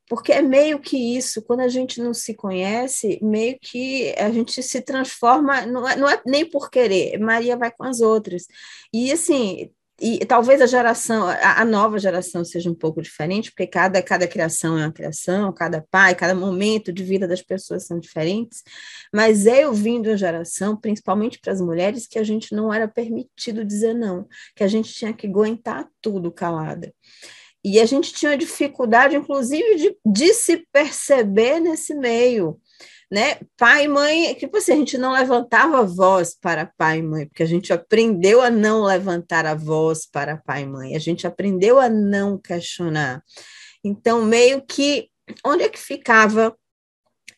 porque é meio que isso, quando a gente não se conhece, meio que a gente se transforma, não é, não é nem por querer, Maria vai com as outras. E assim, e talvez a geração, a, nova geração seja um pouco diferente, porque cada, cada criação é uma criação, cada pai, cada momento de vida das pessoas são diferentes, mas eu vim de uma geração, principalmente para as mulheres, que a gente não era permitido dizer não, que a gente tinha que aguentar tudo calada. E a gente tinha dificuldade, inclusive, de, de se perceber nesse meio né? Pai e mãe, tipo assim, a gente não levantava a voz para pai e mãe, porque a gente aprendeu a não levantar a voz para pai e mãe, a gente aprendeu a não questionar. Então, meio que, onde é que ficava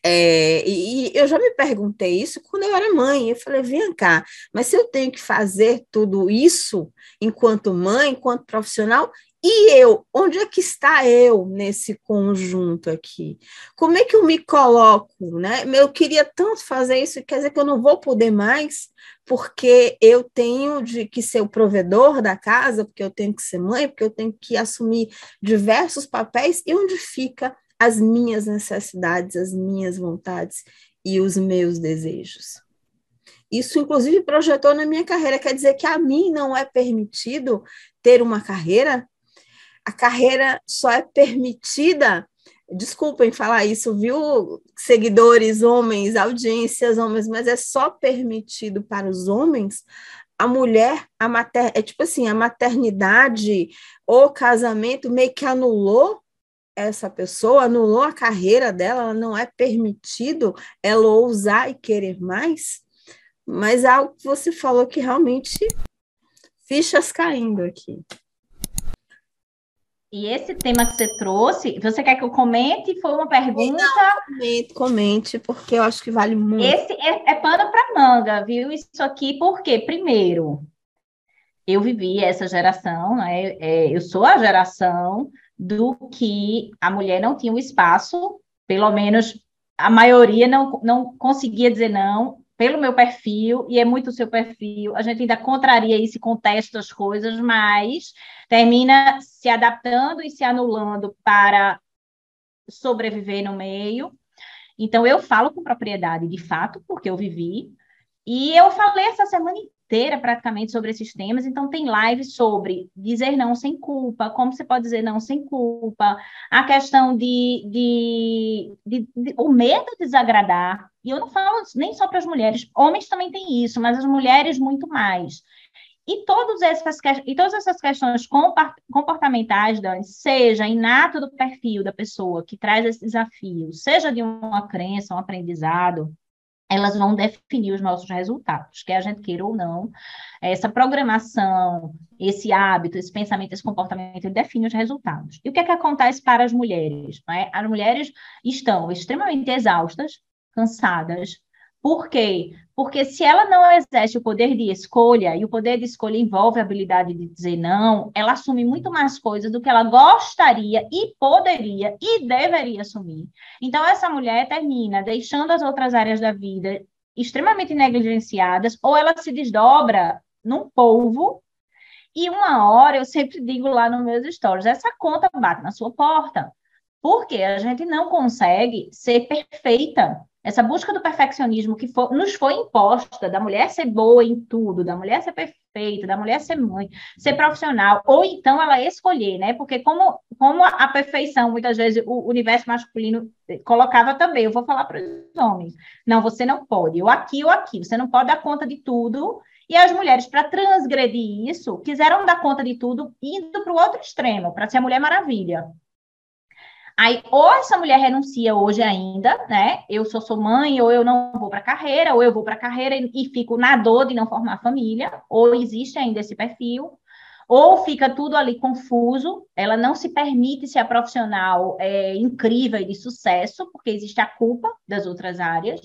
é, e, eu já me perguntei isso quando eu era mãe. Eu falei, vem cá, mas se eu tenho que fazer tudo isso enquanto mãe, enquanto profissional, e eu, onde é que está eu nesse conjunto aqui? Como é que eu me coloco, né? Eu queria tanto fazer isso, quer dizer que eu não vou poder mais, porque eu tenho de que ser o provedor da casa, porque eu tenho que ser mãe, porque eu tenho que assumir diversos papéis, e onde fica as minhas necessidades, as minhas vontades e os meus desejos? Isso, inclusive, projetou na minha carreira. Quer dizer que a mim não é permitido ter uma carreira a carreira só é permitida. Desculpem falar isso, viu, seguidores, homens, audiências, homens, mas é só permitido para os homens a mulher, a mater, é tipo assim, a maternidade ou casamento meio que anulou essa pessoa, anulou a carreira dela, ela não é permitido ela ousar e querer mais. Mas é algo que você falou que realmente fichas caindo aqui. E esse tema que você trouxe, você quer que eu comente? Foi uma pergunta? Não, comente, comente, porque eu acho que vale muito. Esse é, é pano para manga, viu? Isso aqui, porque, primeiro, eu vivi essa geração, né? É, eu sou a geração do que a mulher não tinha um espaço, pelo menos a maioria não, não conseguia dizer não, pelo meu perfil, e é muito o seu perfil, a gente ainda contraria isso e contesta as coisas, mas termina se adaptando e se anulando para sobreviver no meio. Então, eu falo com propriedade, de fato, porque eu vivi, e eu falei essa semana inteira praticamente sobre esses temas, então tem lives sobre dizer não sem culpa, como você pode dizer não sem culpa, a questão de, de, de, de o medo de desagradar, e eu não falo nem só para as mulheres, homens também têm isso, mas as mulheres muito mais. E, todas essas, e todas essas questões comportamentais, Dani, seja inato do perfil da pessoa que traz esse desafio, seja de uma crença, um aprendizado, elas vão definir os nossos resultados, quer a gente queira ou não. Essa programação, esse hábito, esse pensamento, esse comportamento, ele define os resultados. E o que é que acontece para as mulheres? É? As mulheres estão extremamente exaustas, cansadas, por quê? Porque se ela não exerce o poder de escolha, e o poder de escolha envolve a habilidade de dizer não, ela assume muito mais coisas do que ela gostaria e poderia e deveria assumir. Então, essa mulher termina deixando as outras áreas da vida extremamente negligenciadas, ou ela se desdobra num polvo, e uma hora, eu sempre digo lá nos meus stories, essa conta bate na sua porta. Porque a gente não consegue ser perfeita essa busca do perfeccionismo que for, nos foi imposta, da mulher ser boa em tudo, da mulher ser perfeita, da mulher ser mãe, ser profissional, ou então ela escolher, né? Porque como, como a perfeição, muitas vezes, o universo masculino colocava também, eu vou falar para os homens, não, você não pode, ou aqui ou aqui, você não pode dar conta de tudo, e as mulheres, para transgredir isso, quiseram dar conta de tudo, indo para o outro extremo, para ser a Mulher Maravilha. Aí, ou essa mulher renuncia hoje ainda, né? Eu só sou mãe, ou eu não vou para carreira, ou eu vou para carreira e, e, fico na dor de não formar família, ou existe ainda esse perfil, ou fica tudo ali confuso, ela não se permite ser a profissional é, incrível e de sucesso, porque existe a culpa das outras áreas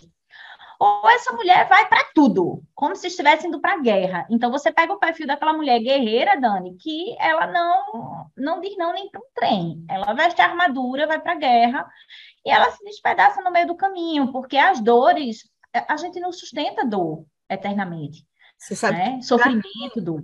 ou essa mulher vai para tudo, como se estivesse indo para a guerra. Então você pega o perfil daquela mulher guerreira, Dani, que ela não não diz não nem para um trem. Ela veste a armadura, vai para a guerra e ela se despedaça no meio do caminho, porque as dores a gente não sustenta dor eternamente. Você sabe? Né? Sofrimento, dor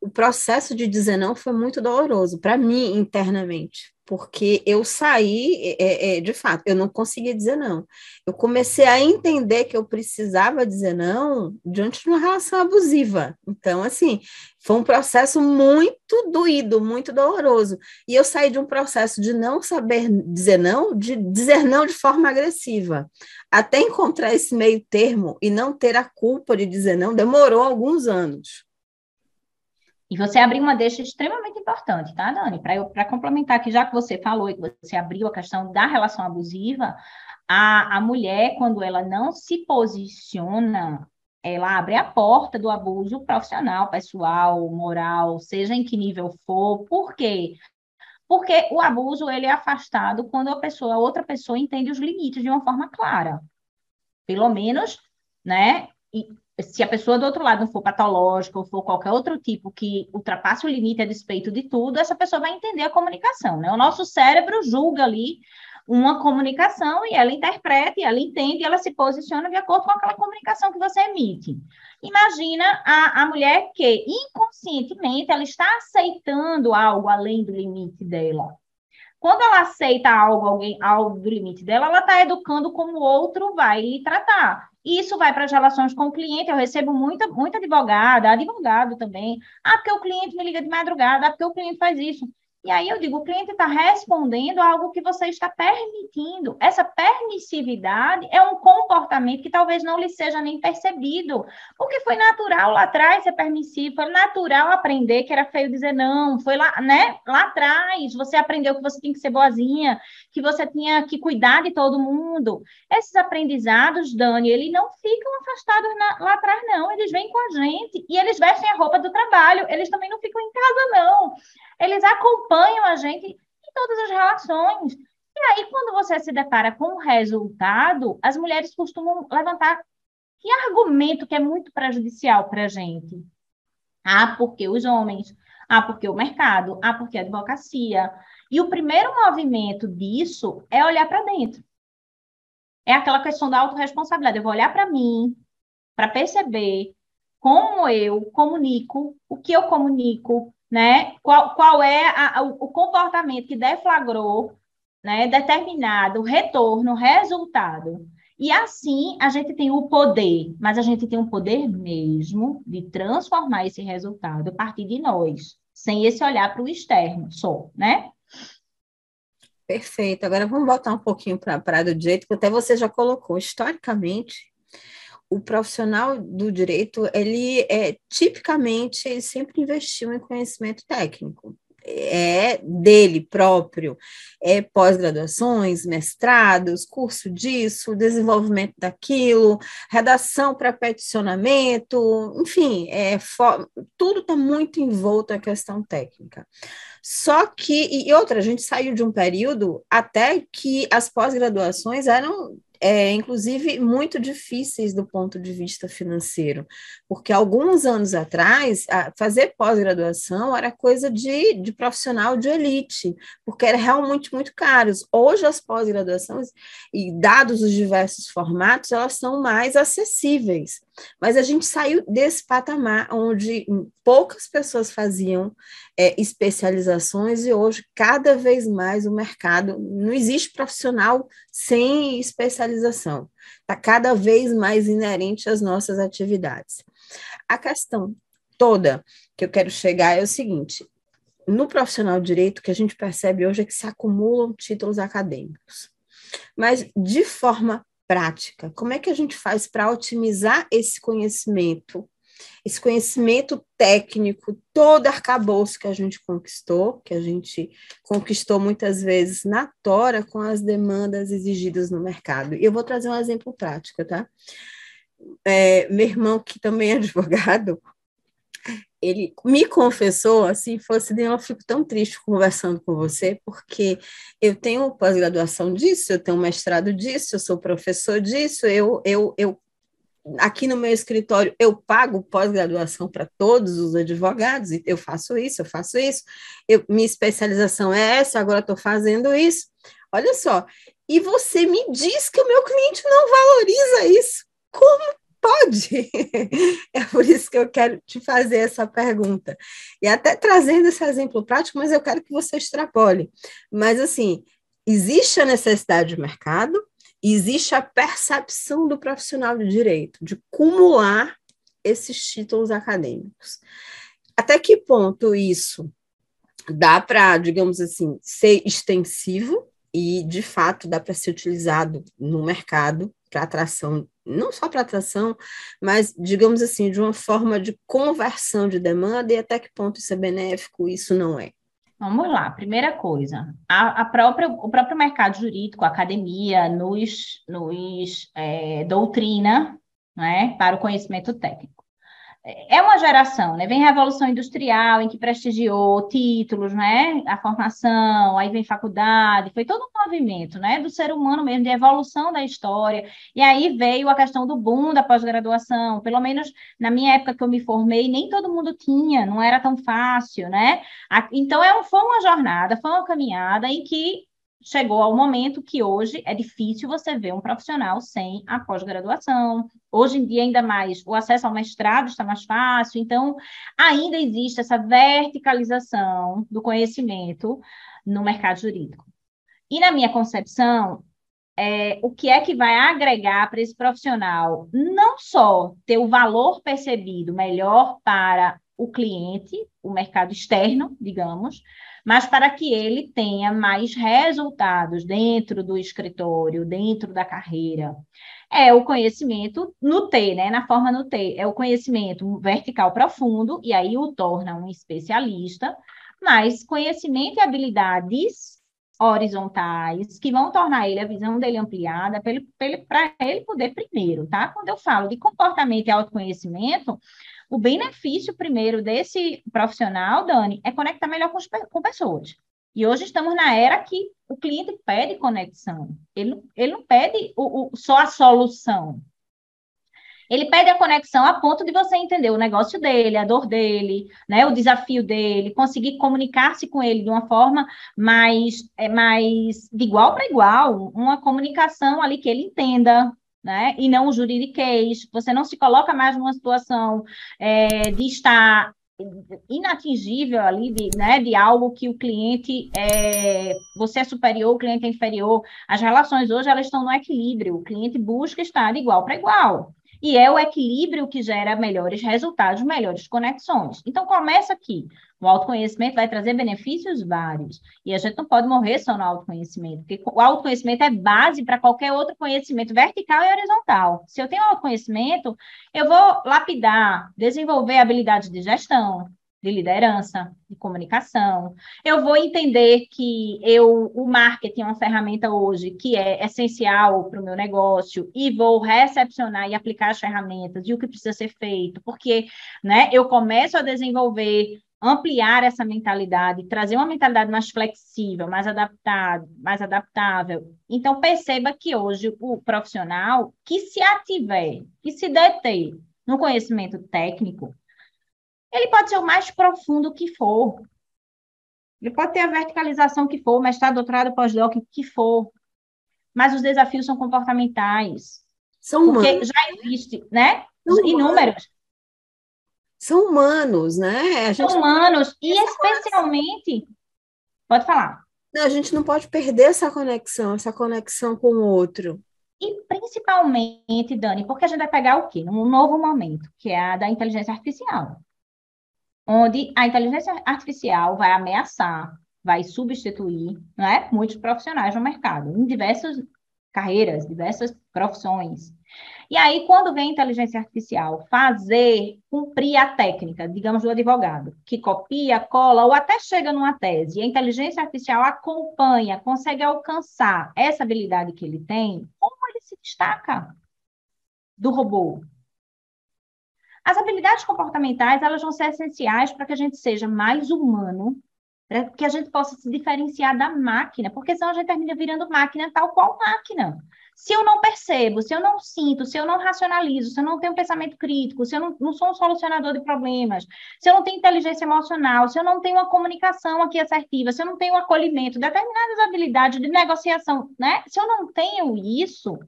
o processo de dizer não foi muito doloroso para mim internamente, porque eu saí, é, é, de fato, eu não conseguia dizer não. Eu comecei a entender que eu precisava dizer não diante de uma relação abusiva. Então, assim, foi um processo muito doído, muito doloroso. E eu saí de um processo de não saber dizer não, de dizer não de forma agressiva. Até encontrar esse meio termo e não ter a culpa de dizer não, demorou alguns anos. E você abriu uma deixa extremamente importante, tá, Dani? Para complementar aqui, já que você falou e que você abriu a questão da relação abusiva, a, a mulher, quando ela não se posiciona, ela abre a porta do abuso profissional, pessoal, moral, seja em que nível for. Por quê? Porque o abuso ele é afastado quando a pessoa, a outra pessoa entende os limites de uma forma clara. Pelo menos, né? E se a pessoa do outro lado não for patológica ou for qualquer outro tipo que ultrapasse o limite a despeito de tudo, essa pessoa vai entender a comunicação, né? O nosso cérebro julga ali uma comunicação e ela interpreta, e ela entende, e ela se posiciona de acordo com aquela comunicação que você emite. Imagina a, a mulher que inconscientemente ela está aceitando algo além do limite dela. Quando ela aceita algo, alguém, algo do limite dela, ela está educando como o outro vai lhe tratar. E isso vai para as relações com o cliente. Eu recebo muita, muita advogada, advogado também. Ah, porque o cliente me liga de madrugada, ah, porque o cliente faz isso. E aí eu digo, o cliente está respondendo algo que você está permitindo. Essa permissividade é um comportamento que talvez não lhe seja nem percebido, porque foi natural lá atrás ser permissivo, foi natural aprender que era feio dizer não, foi lá, né? Lá atrás você aprendeu que você tinha que ser boazinha, que você tinha que cuidar de todo mundo. Esses aprendizados, Dani, eles não ficam afastados na, lá atrás, não. Eles vêm com a gente e eles vestem a roupa do trabalho. Eles também não ficam em casa, não eles acompanham a gente em todas as relações. E aí, quando você se depara com o resultado, as mulheres costumam levantar que argumento que é muito prejudicial para a gente. Ah, porque os homens, ah, porque o mercado, ah, porque a advocacia. E o primeiro movimento disso é olhar para dentro. É aquela questão da autorresponsabilidade. Eu vou olhar para mim, para perceber como eu comunico, o que eu comunico, né? Qual, qual é a, o comportamento que deflagrou, né? Determinado retorno, resultado. E assim a gente tem o poder, mas a gente tem o poder mesmo de transformar esse resultado a partir de nós, sem esse olhar para o externo só, né? Perfeito. Agora vamos voltar um pouquinho para a do direito, que até você já colocou. Historicamente, o profissional do direito, ele é tipicamente ele sempre investiu em conhecimento técnico é dele próprio, é pós-graduações, mestrados, curso disso, desenvolvimento daquilo, redação para peticionamento, enfim, é, tudo está muito envolto à questão técnica. Só que, e outra, a gente saiu de um período até que as pós-graduações eram é, inclusive muito difíceis do ponto de vista financeiro, porque alguns anos atrás, fazer pós-graduação era coisa de, de profissional de elite, porque era realmente muito caros. Hoje as pós-graduações, e dados os diversos formatos, elas são mais acessíveis. Mas a gente saiu desse patamar onde poucas pessoas faziam é, especializações e hoje, cada vez mais, o mercado não existe profissional sem especialização. Está cada vez mais inerente às nossas atividades. A questão toda que eu quero chegar é o seguinte: no profissional de direito, que a gente percebe hoje é que se acumulam títulos acadêmicos, mas de forma prática? Como é que a gente faz para otimizar esse conhecimento, esse conhecimento técnico, todo arcabouço que a gente conquistou, que a gente conquistou muitas vezes na tora com as demandas exigidas no mercado? E eu vou trazer um exemplo prático, tá? É, meu irmão, que também é advogado, ele me confessou assim, fosse assim, eu fico tão triste conversando com você, porque eu tenho pós-graduação disso, eu tenho mestrado disso, eu sou professor disso, eu, eu, eu aqui no meu escritório eu pago pós-graduação para todos os advogados, eu faço isso, eu faço isso, eu, minha especialização é essa, agora estou fazendo isso. Olha só, e você me diz que o meu cliente não valoriza isso. Como Pode! É por isso que eu quero te fazer essa pergunta. E até trazendo esse exemplo prático, mas eu quero que você extrapole. Mas, assim, existe a necessidade de mercado, existe a percepção do profissional de direito de acumular esses títulos acadêmicos. Até que ponto isso dá para, digamos assim, ser extensivo e, de fato, dá para ser utilizado no mercado para atração não só para atração, mas, digamos assim, de uma forma de conversão de demanda e até que ponto isso é benéfico, isso não é. Vamos lá, primeira coisa, a, a própria, o próprio mercado jurídico, a academia, nos, nos é, doutrina né, para o conhecimento técnico é uma geração, né? Vem Revolução Industrial, em que prestigiou títulos, né? A formação, aí vem faculdade, foi todo um movimento, né? Do ser humano mesmo, de evolução da história. E aí veio a questão do boom da pós-graduação. Pelo menos na minha época que eu me formei, nem todo mundo tinha, não era tão fácil, né? Então, é foi uma jornada, foi uma caminhada em que chegou ao momento que hoje é difícil você ver um profissional sem a pós-graduação. Hoje em dia, ainda mais, o acesso ao mestrado está mais fácil, então ainda existe essa verticalização do conhecimento no mercado jurídico. E na minha concepção, é, o que é que vai agregar para esse profissional não só ter o valor percebido melhor para o cliente, o mercado externo, digamos, mas para que ele tenha mais resultados dentro do escritório, dentro da carreira. É o conhecimento no T, né? Na forma no T, é o conhecimento vertical profundo, e aí o torna um especialista, mas conhecimento e habilidades horizontais que vão tornar ele a visão dele ampliada para ele, poder primeiro, tá? Quando eu falo de comportamento e autoconhecimento, o benefício primeiro desse profissional, Dani, é conectar melhor com, os, com pessoas. E hoje estamos na era que o cliente pede conexão. Ele, ele não pede o, o, só a solução. Ele pede a conexão a ponto de você entender o negócio dele, a dor dele, né, o desafio dele, conseguir comunicar-se com ele de uma forma mais, é, mais de igual para igual, uma comunicação ali que ele entenda, né? E não o juridiquês. Você não se coloca mais numa situação é, de estar inatingível ali, de, né, de algo que o cliente é, você é superior, o cliente é inferior. As relações hoje elas estão no equilíbrio. O cliente busca estar de igual para igual. E é o equilíbrio que gera melhores resultados, melhores conexões. Então, começa aqui. O autoconhecimento vai trazer benefícios vários. E a gente não pode morrer só no autoconhecimento, porque o autoconhecimento é base para qualquer outro conhecimento vertical e horizontal. Se eu tenho autoconhecimento, eu vou lapidar, desenvolver habilidades de gestão, de liderança, de comunicação. Eu vou entender que eu, o marketing é uma ferramenta hoje que é essencial para o meu negócio e vou recepcionar e aplicar as ferramentas e o que precisa ser feito, porque né, eu começo a desenvolver ampliar essa mentalidade, trazer uma mentalidade mais flexível, mais adaptada, mais adaptável. Então perceba que hoje o profissional que se ativer, que se deter no conhecimento técnico, ele pode ser o mais profundo que for. Ele pode ter a verticalização que for, mestrado, doutorado, pós-doc, que for. Mas os desafios são comportamentais. São porque humanos. já existe, né? São Inúmeros. São humanos, né? Gente... São humanos. E especialmente. Pode falar. Não, a gente não pode perder essa conexão, essa conexão com o outro. E principalmente, Dani, porque a gente vai pegar o quê? Um novo momento, que é a da inteligência artificial onde a inteligência artificial vai ameaçar, vai substituir né, muitos profissionais no mercado, em diversas carreiras, diversas profissões. E aí, quando vem a inteligência artificial fazer, cumprir a técnica, digamos, do advogado, que copia, cola ou até chega numa tese, e a inteligência artificial acompanha, consegue alcançar essa habilidade que ele tem, como ele se destaca do robô? As habilidades comportamentais, elas vão ser essenciais para que a gente seja mais humano, para que a gente possa se diferenciar da máquina, porque senão a gente termina virando máquina tal qual máquina. Se eu não percebo, se eu não sinto, se eu não racionalizo, se eu não tenho pensamento crítico, se eu não, não sou um solucionador de problemas, se eu não tenho inteligência emocional, se eu não tenho uma comunicação aqui assertiva, se eu não tenho um acolhimento, determinadas habilidades de negociação, né? Se eu não tenho isso,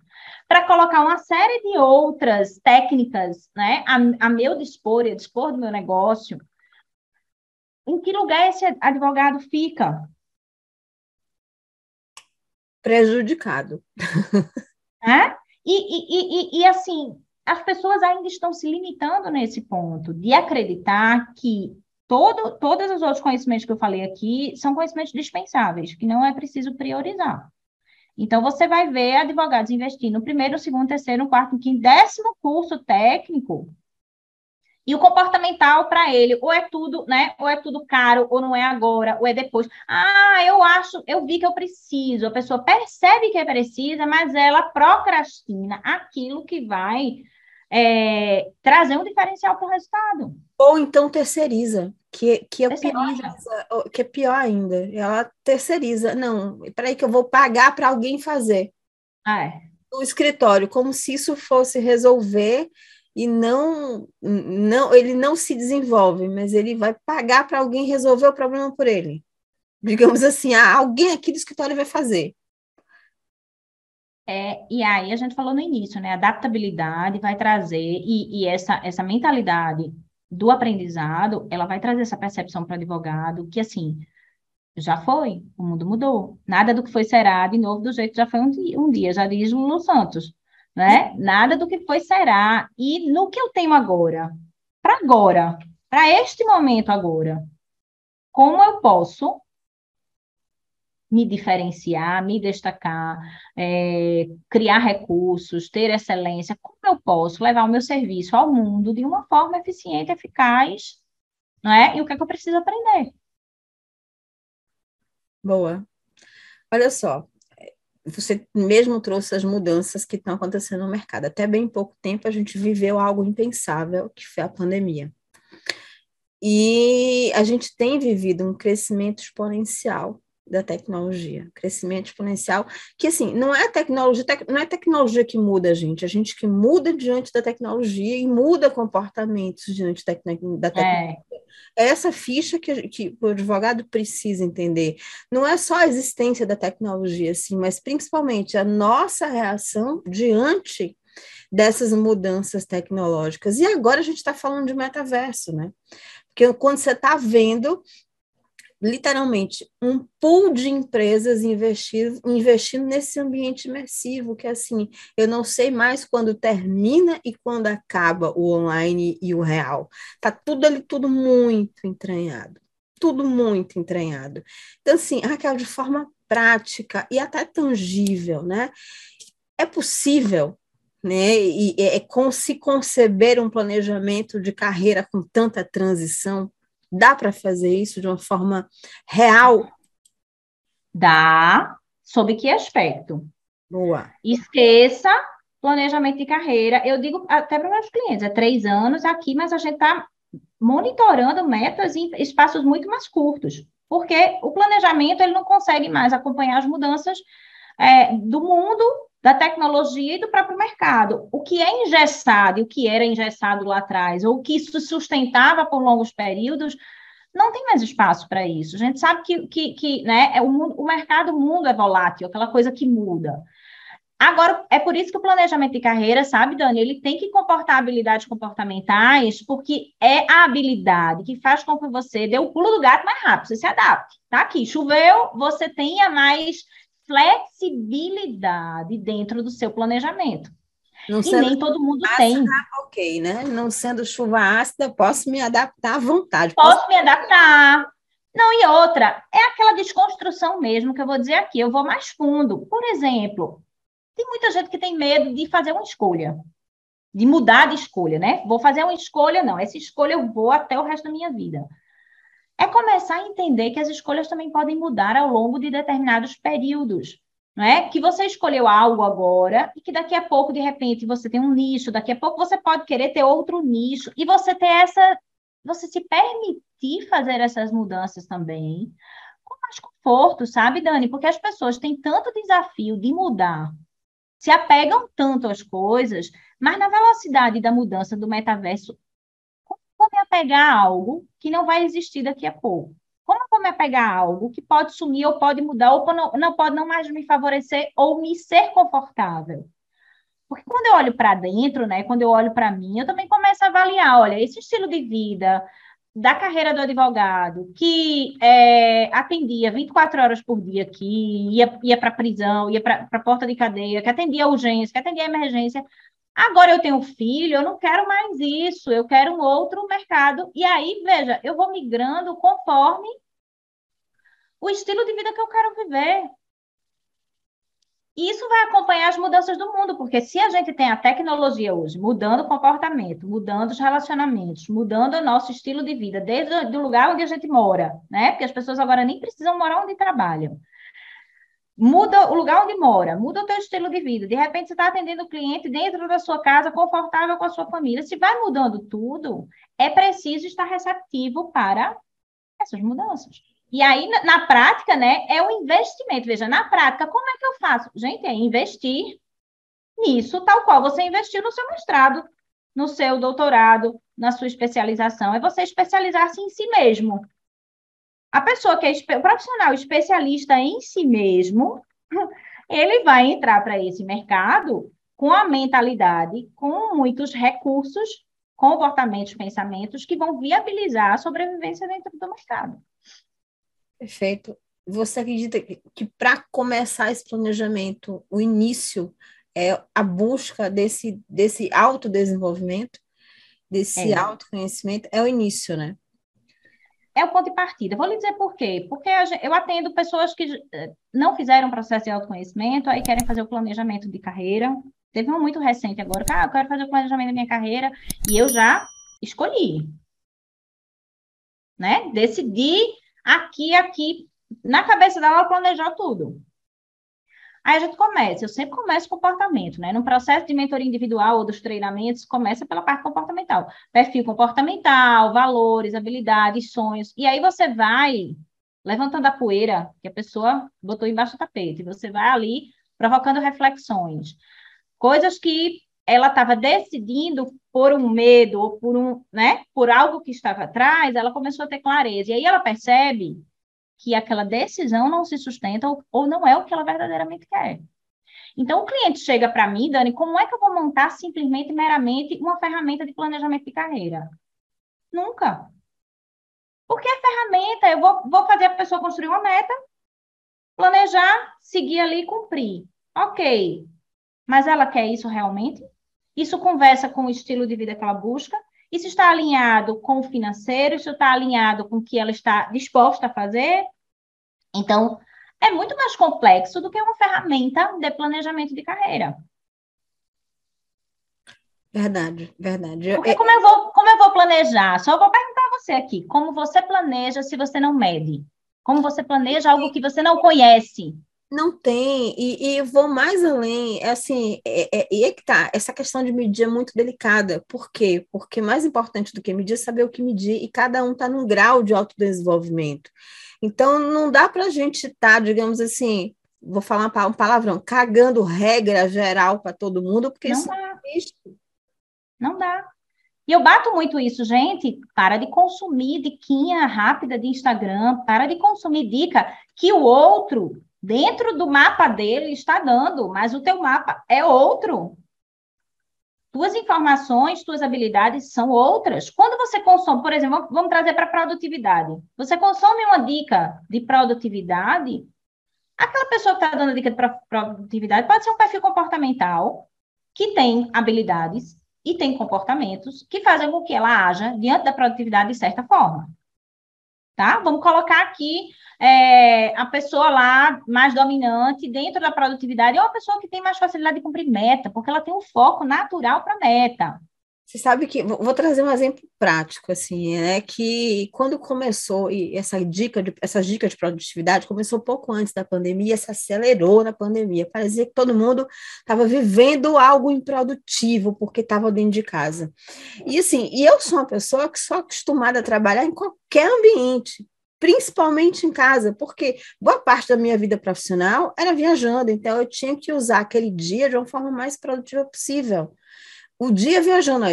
para colocar uma série de outras técnicas né, a, a meu dispor e a dispor do meu negócio, em que lugar esse advogado fica? Prejudicado. É? E, e, e, e, assim, as pessoas ainda estão se limitando nesse ponto de acreditar que todo, todos os outros conhecimentos que eu falei aqui são conhecimentos dispensáveis, que não é preciso priorizar. Então, você vai ver advogados investindo no primeiro, segundo, terceiro, quarto, quinto, décimo curso técnico. E o comportamental para ele, ou é tudo, né? Ou é tudo caro, ou não é agora, ou é depois. Ah, eu acho, eu vi que eu preciso. A pessoa percebe que precisa, mas ela procrastina aquilo que vai é, trazer um diferencial para o resultado. Ou então terceiriza, que, que, é terceiriza. Pior, que é pior ainda. Ela terceiriza. Não, peraí que eu vou pagar para alguém fazer. Ah, é. No escritório, como se isso fosse resolver e não, não ele não se desenvolve, mas ele vai pagar para alguém resolver o problema por ele. Digamos assim, ah, alguém aqui do escritório vai fazer. É, e aí a gente falou no início, né? Adaptabilidade vai trazer, e, e essa, essa mentalidade do aprendizado, ela vai trazer essa percepção para o advogado que, assim, já foi, o mundo mudou. Nada do que foi será de novo do jeito que já foi um dia, um dia já diz Santos, né? Nada do que foi será. E no que eu tenho agora, para agora, para este momento agora, como eu posso me diferenciar, me destacar, é, criar recursos, ter excelência, como eu posso levar o meu serviço ao mundo de uma forma eficiente, eficaz, não é? E o que é que eu preciso aprender? Boa. Olha só, você mesmo trouxe as mudanças que estão acontecendo no mercado. Até bem pouco tempo a gente viveu algo impensável, que foi a pandemia. E a gente tem vivido um crescimento exponencial da tecnologia, crescimento exponencial, que assim, não é a tecnologia, não é tecnologia que muda a gente, a gente que muda diante da tecnologia e muda comportamentos diante da, da tecnologia. É. Essa ficha que, que o advogado precisa entender. Não é só a existência da tecnologia, assim, mas principalmente a nossa reação diante dessas mudanças tecnológicas. E agora a gente está falando de metaverso, né? Porque quando você está vendo literalmente um pool de empresas investindo, investindo nesse ambiente imersivo, que assim, eu não sei mais quando termina e quando acaba o online e o real. Tá tudo ali, tudo muito entranhado. Tudo muito entranhado. Então, assim, Raquel, de forma prática e até tangível, né? É possível né? E é, é com se conceber um planejamento de carreira com tanta transição, dá para fazer isso de uma forma real? Dá. Sob que aspecto? Boa. Esqueça planejamento de carreira. Eu digo até para meus clientes, é três anos aqui, mas a gente está monitorando metas em espaços muito mais curtos, porque o planejamento ele não consegue mais acompanhar as mudanças é, do mundo da tecnologia e do próprio mercado. O que é engessado e o que era engessado lá atrás, ou o que se sustentava por longos períodos, não tem mais espaço para isso. A gente sabe que, que, que né, é o, mundo, o mercado, o mundo é volátil, aquela coisa que muda. Agora, é por isso que o planejamento de carreira, sabe, Dani, ele tem que comportar habilidades comportamentais, porque é a habilidade que faz com que você dê o pulo do gato mais rápido, você se adapte. Tá aqui, choveu, você tenha mais flexibilidade dentro do seu planejamento. Não e nem todo mundo ácida, tem. Ok, né? Não sendo chuva ácida, posso me adaptar à vontade. Posso, posso me adaptar. Não, e outra, é aquela desconstrução mesmo que eu vou dizer aqui. Eu vou mais fundo. Por exemplo, tem muita gente que tem medo de fazer uma escolha, de mudar de escolha, né? Vou fazer uma escolha, não. Essa escolha eu vou até o resto da minha vida é começar a entender que as escolhas também podem mudar ao longo de determinados períodos. Não é? Que você escolheu algo agora e que daqui a pouco, de repente, você tem um nicho, daqui a pouco você pode querer ter outro nicho, e você ter essa. Você se permitir fazer essas mudanças também com mais conforto, sabe, Dani? Porque as pessoas têm tanto desafio de mudar, se apegam tanto às coisas, mas na velocidade da mudança do metaverso me apegar a algo que não vai existir daqui a pouco? Como eu vou me apegar a algo que pode sumir ou pode mudar ou não, não pode não mais me favorecer ou me ser confortável? Porque quando eu olho para dentro, né, quando eu olho para mim, eu também começo a avaliar, olha, esse estilo de vida da carreira do advogado, que é, atendia 24 horas por dia aqui, ia, ia para prisão, ia para a porta de cadeia, que atendia urgência, que atendia emergência, Agora eu tenho filho, eu não quero mais isso, eu quero um outro mercado. E aí, veja, eu vou migrando conforme o estilo de vida que eu quero viver. E isso vai acompanhar as mudanças do mundo, porque se a gente tem a tecnologia hoje mudando o comportamento, mudando os relacionamentos, mudando o nosso estilo de vida, desde o lugar onde a gente mora, né? Porque as pessoas agora nem precisam morar onde trabalham muda o lugar onde mora, muda o teu estilo de vida. De repente, você está atendendo o cliente dentro da sua casa, confortável com a sua família. Se vai mudando tudo, é preciso estar receptivo para essas mudanças. E aí, na, prática, né, é o investimento. Veja, na prática, como é que eu faço? Gente, é investir nisso, tal qual você investiu no seu mestrado, no seu doutorado, na sua especialização. É você especializar-se em si mesmo. A pessoa que é o profissional especialista em si mesmo, ele vai entrar para esse mercado com a mentalidade, com muitos recursos, comportamentos, pensamentos que vão viabilizar a sobrevivência dentro do mercado. Perfeito. Você acredita que para começar esse planejamento, o início é a busca desse, desse autodesenvolvimento, desse é. autoconhecimento, é o início, né? É o ponto de partida. Vou lhe dizer por quê. Porque eu atendo pessoas que eh, não fizeram processo de autoconhecimento, aí querem fazer o planejamento de carreira. Teve um muito recente agora, que ah, eu quero fazer o planejamento da minha carreira, e eu já escolhi. Né? Decidi aqui, aqui, na cabeça dela, planejar tudo. Aí a gente começa, eu sempre começo comportamento, né? No processo de mentoria individual ou dos treinamentos, começa pela parte comportamental. Perfil comportamental, valores, habilidades, sonhos. E aí você vai levantando a poeira que a pessoa botou embaixo do tapete. Você vai ali provocando reflexões. Coisas que ela estava decidindo por um medo ou por um, né, por algo que estava atrás, ela começou a ter clareza. E aí ela percebe que aquela decisão não se sustenta ou, ou não é o que ela verdadeiramente quer. Então, o cliente chega para mim, Dani, como é que eu vou montar simplesmente, meramente, uma ferramenta de planejamento de carreira? Nunca. Porque é ferramenta, eu vou, vou fazer a pessoa construir uma meta, planejar, seguir ali e cumprir. Ok. Mas ela quer isso realmente? Isso conversa com o estilo de vida que ela busca? Isso está alinhado com o financeiro? Isso está alinhado com o que ela está disposta a fazer? Então, é muito mais complexo do que uma ferramenta de planejamento de carreira. Verdade, verdade. Porque como eu vou, como eu vou planejar? Só vou perguntar a você aqui, como você planeja se você não mede? Como você planeja algo que você não conhece? Não tem, e, e vou mais além, é assim, é, é, e é que tá, essa questão de medir é muito delicada, por quê? Porque mais importante do que medir é saber o que medir, e cada um está num grau de autodesenvolvimento. Então, não dá para a gente estar, tá, digamos assim, vou falar um palavrão, cagando regra geral para todo mundo, porque não isso dá. não existe. Não dá. E eu bato muito isso, gente. Para de consumir diquinha rápida de Instagram, para de consumir dica que o outro dentro do mapa dele está dando, mas o teu mapa é outro. Tuas informações, tuas habilidades são outras. Quando você consome, por exemplo, vamos trazer para produtividade. Você consome uma dica de produtividade, aquela pessoa que está dando a dica de produtividade pode ser um perfil comportamental que tem habilidades e tem comportamentos que fazem com que ela haja diante da produtividade de certa forma. Tá? Vamos colocar aqui é, a pessoa lá mais dominante dentro da produtividade é uma pessoa que tem mais facilidade de cumprir meta, porque ela tem um foco natural para meta. Você sabe que vou trazer um exemplo prático assim, né? Que quando começou e essa dica de essas dicas de produtividade começou pouco antes da pandemia, se acelerou na pandemia. Parecia que todo mundo estava vivendo algo improdutivo porque estava dentro de casa. E assim, e eu sou uma pessoa que sou acostumada a trabalhar em qualquer ambiente principalmente em casa, porque boa parte da minha vida profissional era viajando, então eu tinha que usar aquele dia de uma forma mais produtiva possível. O dia viajando,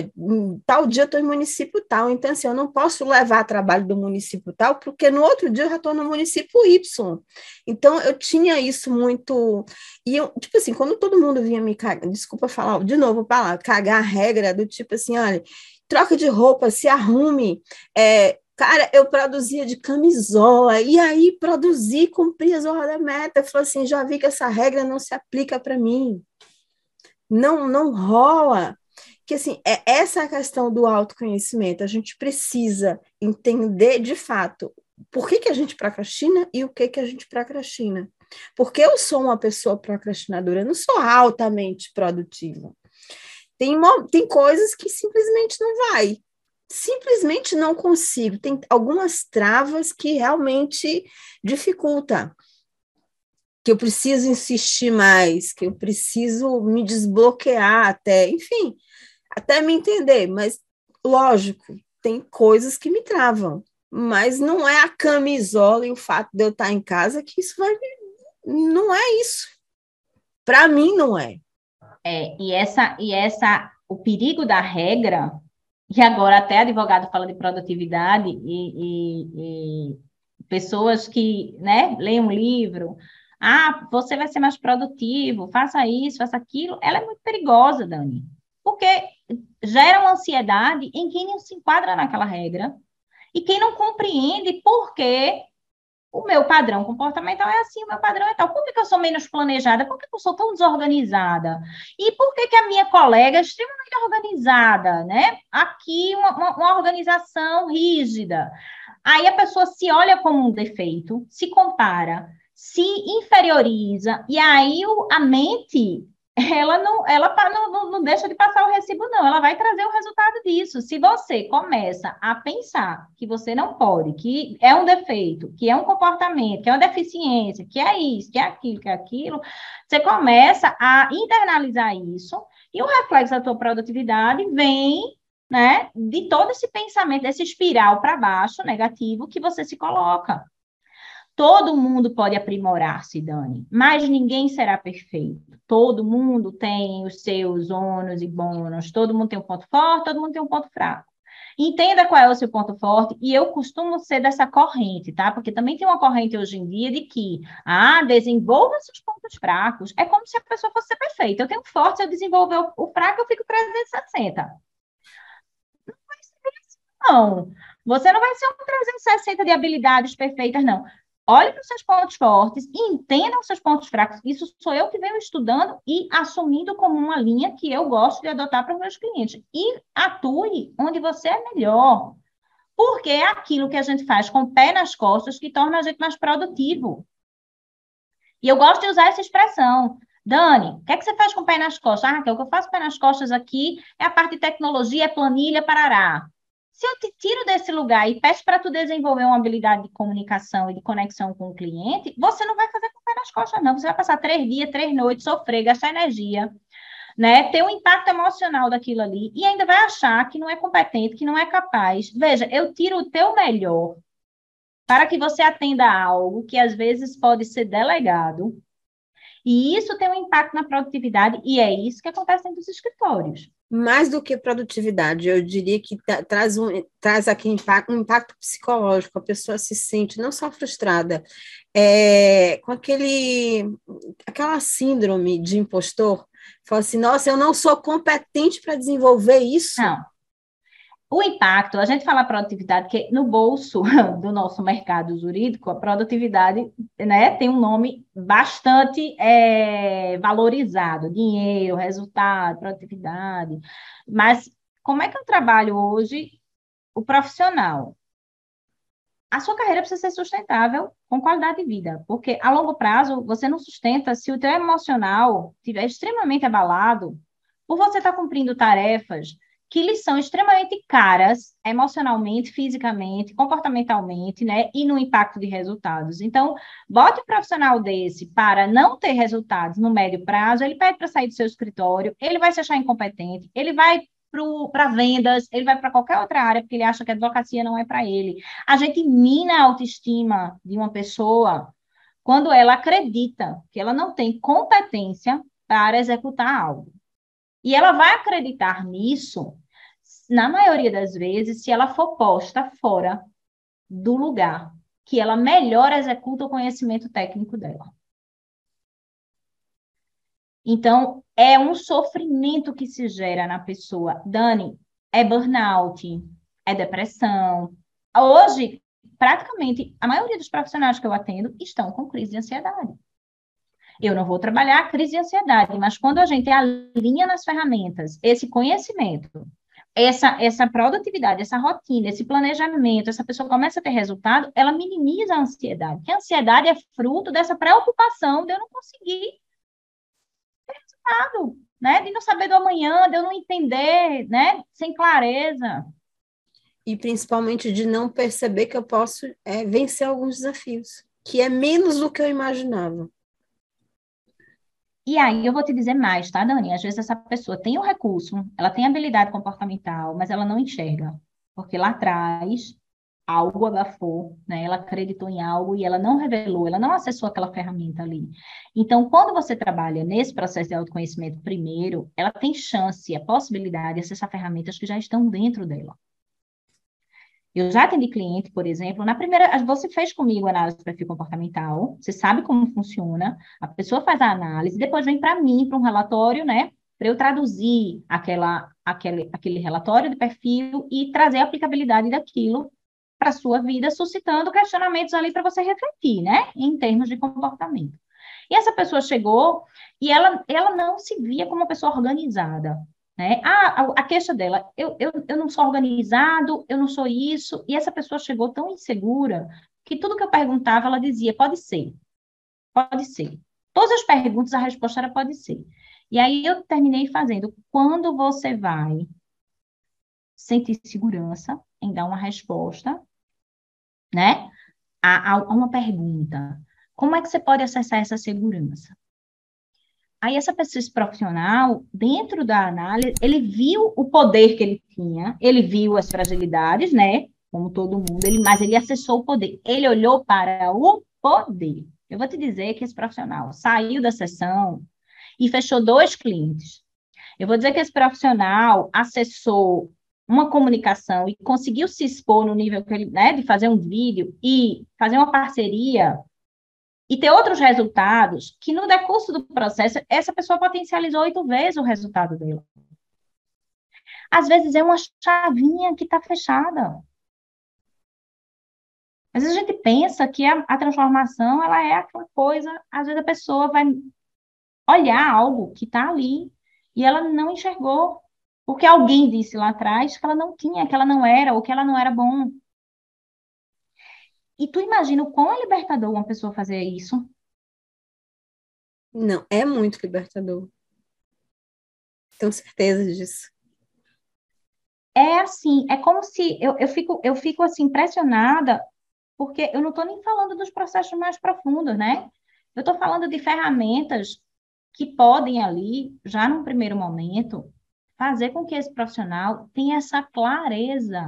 tal dia estou em município tal, então assim, eu não posso levar trabalho do município tal, porque no outro dia eu já estou no município Y. Então eu tinha isso muito. E eu, tipo assim, quando todo mundo vinha me cagar, desculpa falar de novo para cagar a regra do tipo assim, olha, troca de roupa, se arrume, é, Cara, eu produzia de camisola, e aí produzi, cumpri as horas da meta. Falei assim: já vi que essa regra não se aplica para mim. Não, não rola. Que assim, é essa a questão do autoconhecimento. A gente precisa entender de fato por que, que a gente procrastina e o que, que a gente procrastina. Porque eu sou uma pessoa procrastinadora, eu não sou altamente produtiva. Tem, tem coisas que simplesmente não vai simplesmente não consigo. Tem algumas travas que realmente dificulta. Que eu preciso insistir mais, que eu preciso me desbloquear até, enfim, até me entender. Mas, lógico, tem coisas que me travam. Mas não é a camisola e o fato de eu estar em casa que isso vai. Não é isso. Para mim, não é. É, e essa, e essa, o perigo da regra e agora até advogado fala de produtividade e, e, e pessoas que né, leem um livro, ah, você vai ser mais produtivo, faça isso, faça aquilo, ela é muito perigosa, Dani, porque gera uma ansiedade em quem não se enquadra naquela regra e quem não compreende por que o meu padrão comportamental é assim, o meu padrão é tal. Por que, que eu sou menos planejada? Por que, que eu sou tão desorganizada? E por que, que a minha colega é extremamente organizada, né? Aqui, uma, uma, uma organização rígida. Aí a pessoa se olha como um defeito, se compara, se inferioriza, e aí o, a mente ela não, ela não, não, deixa de passar o recibo, não. Ela vai trazer o resultado disso. Se você começa a pensar que você não pode, que é um defeito, que é um comportamento, que é uma deficiência, que é isso, que é aquilo, que é aquilo, você começa a internalizar isso e o reflexo da tua produtividade vem né, de todo esse pensamento, desse espiral para baixo negativo que você se coloca. Todo mundo pode aprimorar-se, Dani, mas ninguém será perfeito. Todo mundo tem os seus ônus e bônus, todo mundo tem um ponto forte, todo mundo tem um ponto fraco. Entenda qual é o seu ponto forte, e eu costumo ser dessa corrente, tá? Porque também tem uma corrente hoje em dia de que, ah, desenvolva seus pontos fracos. É como se a pessoa fosse perfeita. Eu tenho forte, se eu desenvolver o fraco, eu fico 360. Não vai ser assim, não. Você não vai ser um 360 de habilidades perfeitas, não. Olhe para os seus pontos fortes e entenda os seus pontos fracos. Isso sou eu que venho estudando e assumindo como uma linha que eu gosto de adotar para os meus clientes. E atue onde você é melhor. Porque é aquilo que a gente faz com o pé nas costas que torna a gente mais produtivo. E eu gosto de usar essa expressão. Dani, o que, é que você faz com o pé nas costas? Ah, Raquel, o que eu faço pé nas costas aqui é a parte de tecnologia, é planilha, parará. Se eu te tiro desse lugar e peço para tu desenvolver uma habilidade de comunicação e de conexão com o cliente, você não vai fazer com o pé nas costas, não. Você vai passar três dias, três noites, sofrer, gastar energia, né? Ter um impacto emocional daquilo ali e ainda vai achar que não é competente, que não é capaz. Veja, eu tiro o teu melhor para que você atenda a algo que às vezes pode ser delegado, e isso tem um impacto na produtividade, e é isso que acontece dentro dos escritórios. Mais do que produtividade, eu diria que traz, um, traz aqui um impacto psicológico, a pessoa se sente não só frustrada, é, com aquele, aquela síndrome de impostor, fala assim, nossa, eu não sou competente para desenvolver isso. Não, o impacto, a gente fala produtividade, que no bolso do nosso mercado jurídico, a produtividade né, tem um nome bastante é, valorizado: dinheiro, resultado, produtividade. Mas como é que eu trabalho hoje o profissional? A sua carreira precisa ser sustentável com qualidade de vida, porque a longo prazo você não sustenta se o teu emocional estiver extremamente abalado por você estar tá cumprindo tarefas que lhes são extremamente caras emocionalmente, fisicamente, comportamentalmente, né? E no impacto de resultados. Então, bote um profissional desse para não ter resultados no médio prazo, ele pede para sair do seu escritório, ele vai se achar incompetente, ele vai para vendas, ele vai para qualquer outra área, porque ele acha que a advocacia não é para ele. A gente mina a autoestima de uma pessoa quando ela acredita que ela não tem competência para executar algo. E ela vai acreditar nisso, na maioria das vezes, se ela for posta fora do lugar que ela melhor executa o conhecimento técnico dela. Então, é um sofrimento que se gera na pessoa. Dani, é burnout, é depressão. Hoje, praticamente, a maioria dos profissionais que eu atendo estão com crise de ansiedade. Eu não vou trabalhar a crise de ansiedade, mas quando a gente alinha nas ferramentas esse conhecimento, essa, essa produtividade, essa rotina, esse planejamento, essa pessoa começa a ter resultado, ela minimiza a ansiedade. Porque a ansiedade é fruto dessa preocupação de eu não conseguir ter resultado, né? De não saber do amanhã, de eu não entender, né? Sem clareza. E principalmente de não perceber que eu posso é, vencer alguns desafios, que é menos do que eu imaginava. E aí eu vou te dizer mais, tá, Dani? Às vezes essa pessoa tem o recurso, ela tem habilidade comportamental, mas ela não enxerga. Porque lá atrás algo abafou, né? Ela acreditou em algo e ela não revelou, ela não acessou aquela ferramenta ali. Então, quando você trabalha nesse processo de autoconhecimento primeiro, ela tem chance, a possibilidade de acessar ferramentas que já estão dentro dela. Eu já atendi cliente, por exemplo, na primeira, você fez comigo análise de perfil comportamental, você sabe como funciona, a pessoa faz a análise, depois vem para mim, para um relatório, né, para eu traduzir aquela, aquele, aquele relatório de perfil e trazer a aplicabilidade daquilo para a sua vida, suscitando questionamentos ali para você refletir, né, em termos de comportamento. E essa pessoa chegou e ela, ela não se via como uma pessoa organizada. Né? Ah, a, a queixa dela, eu, eu, eu não sou organizado, eu não sou isso, e essa pessoa chegou tão insegura que tudo que eu perguntava, ela dizia, pode ser, pode ser. Todas as perguntas, a resposta era pode ser. E aí eu terminei fazendo, quando você vai sentir segurança em dar uma resposta, né, a, a uma pergunta, como é que você pode acessar essa segurança? Aí essa pessoa, esse profissional, dentro da análise, ele viu o poder que ele tinha, ele viu as fragilidades, né? Como todo mundo, ele, mas ele acessou o poder. Ele olhou para o poder. Eu vou te dizer que esse profissional saiu da sessão e fechou dois clientes. Eu vou dizer que esse profissional acessou uma comunicação e conseguiu se expor no nível que ele, né, de fazer um vídeo e fazer uma parceria e ter outros resultados que no decurso do processo essa pessoa potencializou oito vezes o resultado dela. Às vezes é uma chavinha que está fechada. Às vezes a gente pensa que a, a transformação ela é aquela coisa, às vezes a pessoa vai olhar algo que está ali e ela não enxergou, porque alguém disse lá atrás que ela não tinha, que ela não era, ou que ela não era bom. E tu imagina o quão é libertador uma pessoa fazer isso? Não, é muito libertador. Tenho certeza disso. É assim, é como se eu, eu fico eu fico assim impressionada porque eu não estou nem falando dos processos mais profundos, né? Eu estou falando de ferramentas que podem ali, já num primeiro momento, fazer com que esse profissional tenha essa clareza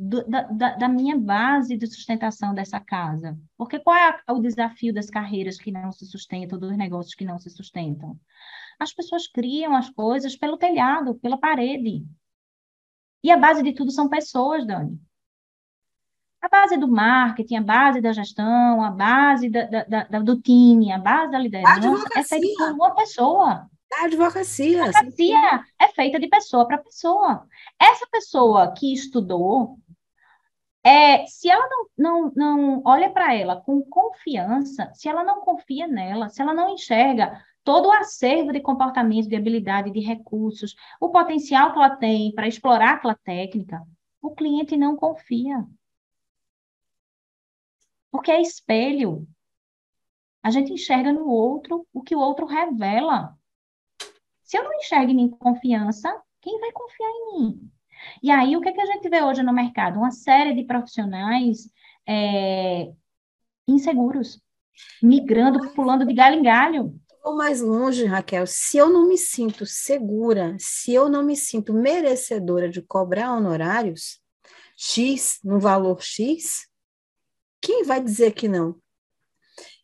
do, da, da, minha base de sustentação dessa casa. Porque qual é o desafio das carreiras que não se sustentam, dos negócios que não se sustentam? As pessoas criam as coisas pelo telhado, pela parede. E a base de tudo são pessoas, Dani. A base do marketing, a base da gestão, a base da, da, da, do time, a base da liderança é feita por uma pessoa. A advocacia. A advocacia é feita de pessoa para pessoa. Essa pessoa que estudou, é, se ela não, não, não olha para ela com confiança, se ela não confia nela, se ela não enxerga todo o acervo de comportamento, de habilidade, de recursos, o potencial que ela tem para explorar aquela técnica, o cliente não confia. Porque é espelho. A gente enxerga no outro o que o outro revela. Se eu não enxergo em mim confiança, quem vai confiar em mim? E aí, o que, é que a gente vê hoje no mercado? Uma série de profissionais é, inseguros, migrando, pulando de galho em galho. Vou mais longe, Raquel. Se eu não me sinto segura, se eu não me sinto merecedora de cobrar honorários X, no valor X, quem vai dizer que não?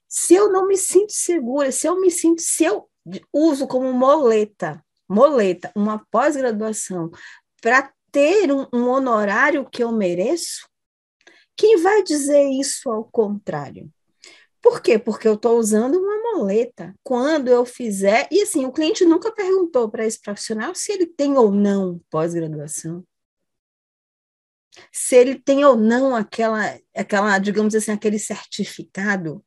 Se eu não me sinto segura, se eu me sinto, se eu uso como moleta, moleta, uma pós-graduação para ter um, um honorário que eu mereço, quem vai dizer isso ao contrário? Por quê? Porque eu estou usando uma moleta. Quando eu fizer. E assim, o cliente nunca perguntou para esse profissional se ele tem ou não pós-graduação se ele tem ou não aquela, aquela, digamos assim, aquele certificado,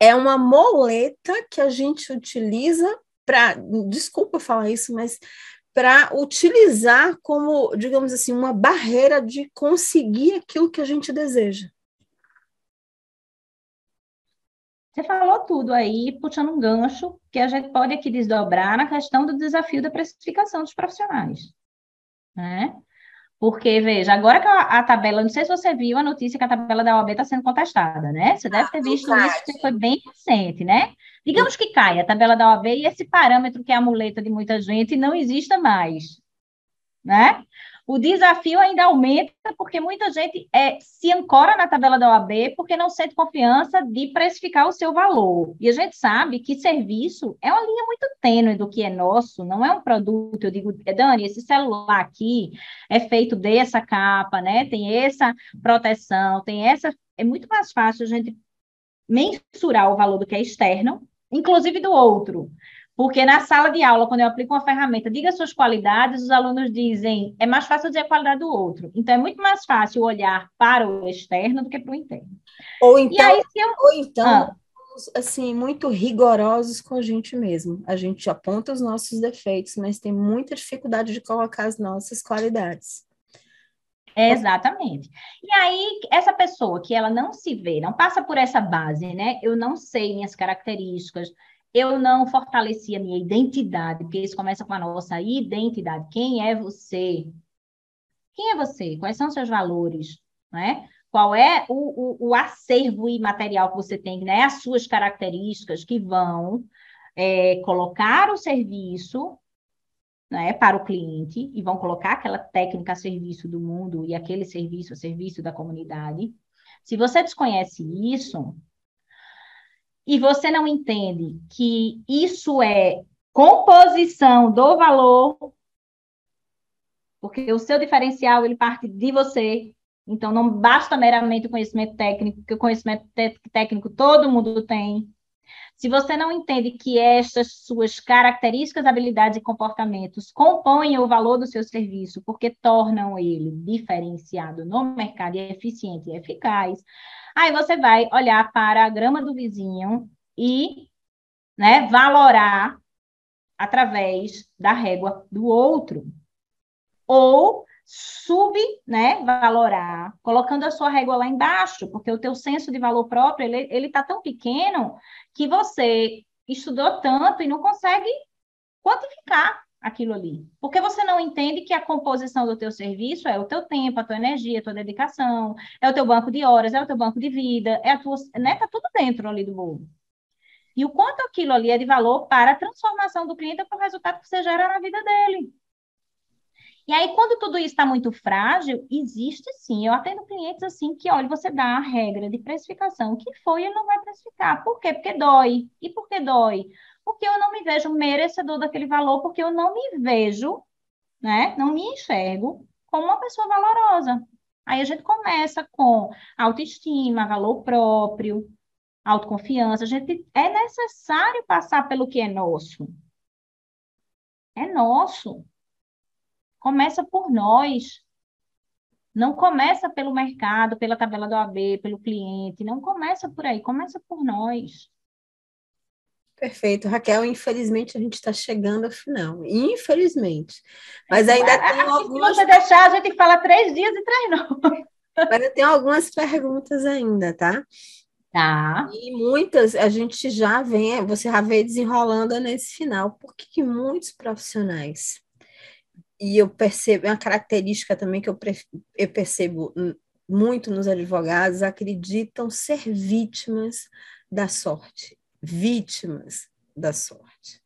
é uma moleta que a gente utiliza para, desculpa falar isso, mas para utilizar como, digamos assim, uma barreira de conseguir aquilo que a gente deseja. Você falou tudo aí, puxando um gancho que a gente pode aqui desdobrar na questão do desafio da precificação dos profissionais. Né? Porque, veja, agora que a, a, tabela, não sei se você viu a notícia que a tabela da OAB está sendo contestada, né? Você deve ter ah, visto isso, que foi bem recente, né? Digamos que caia a tabela da OAB e esse parâmetro que é a muleta de muita gente não exista mais, né? O desafio ainda aumenta porque muita gente é, se ancora na tabela da OAB porque não sente confiança de precificar o seu valor. E a gente sabe que serviço é uma linha muito tênue do que é nosso, não é um produto. Eu digo, Dani, esse celular aqui é feito dessa capa, né? Tem essa proteção, tem essa. É muito mais fácil a gente mensurar o valor do que é externo, inclusive do outro. Porque na sala de aula, quando eu aplico uma ferramenta, diga suas qualidades, os alunos dizem, é mais fácil dizer a qualidade do outro. Então, é muito mais fácil olhar para o externo do que para o interno. Ou então, aí, eu... ou então ah. assim, muito rigorosos com a gente mesmo. A gente aponta os nossos defeitos, mas tem muita dificuldade de colocar as nossas qualidades. Exatamente. E aí, essa pessoa que ela não se vê, não passa por essa base, né? Eu não sei minhas características, eu não fortaleci a minha identidade, porque isso começa com a nossa identidade. Quem é você? Quem é você? Quais são os seus valores? Né? Qual é o, o, o acervo imaterial que você tem, né? as suas características que vão é, colocar o serviço né, para o cliente e vão colocar aquela técnica a serviço do mundo e aquele serviço a serviço da comunidade. Se você desconhece isso, e você não entende que isso é composição do valor, porque o seu diferencial ele parte de você, então não basta meramente o conhecimento técnico, porque o conhecimento técnico todo mundo tem. Se você não entende que estas suas características, habilidades e comportamentos compõem o valor do seu serviço, porque tornam ele diferenciado no mercado e eficiente e eficaz, aí você vai olhar para a grama do vizinho e né, valorar através da régua do outro. Ou sub, né, valorar, colocando a sua régua lá embaixo, porque o teu senso de valor próprio, ele ele tá tão pequeno que você estudou tanto e não consegue quantificar aquilo ali. Porque você não entende que a composição do teu serviço é o teu tempo, a tua energia, a tua dedicação, é o teu banco de horas, é o teu banco de vida, é a tua, né, tá tudo dentro ali do bolo. E o quanto aquilo ali é de valor para a transformação do cliente para o resultado que você gera na vida dele. E aí, quando tudo isso está muito frágil, existe sim. Eu atendo clientes assim que, olha, você dá a regra de precificação, que foi, ele não vai precificar. Por quê? Porque dói. E por que dói? Porque eu não me vejo merecedor daquele valor, porque eu não me vejo, né? Não me enxergo como uma pessoa valorosa. Aí a gente começa com autoestima, valor próprio, autoconfiança. A gente é necessário passar pelo que é nosso. É nosso. Começa por nós. Não começa pelo mercado, pela tabela do AB, pelo cliente. Não começa por aí, começa por nós. Perfeito, Raquel. Infelizmente a gente está chegando ao final. Infelizmente. Mas ainda é, tem algumas. Se você deixar, a gente fala três dias e três não. Mas tem algumas perguntas ainda, tá? Tá. E muitas a gente já vem, você já vem desenrolando nesse final. Por que, que muitos profissionais e eu percebo, é uma característica também que eu, eu percebo muito nos advogados, acreditam ser vítimas da sorte. Vítimas da sorte.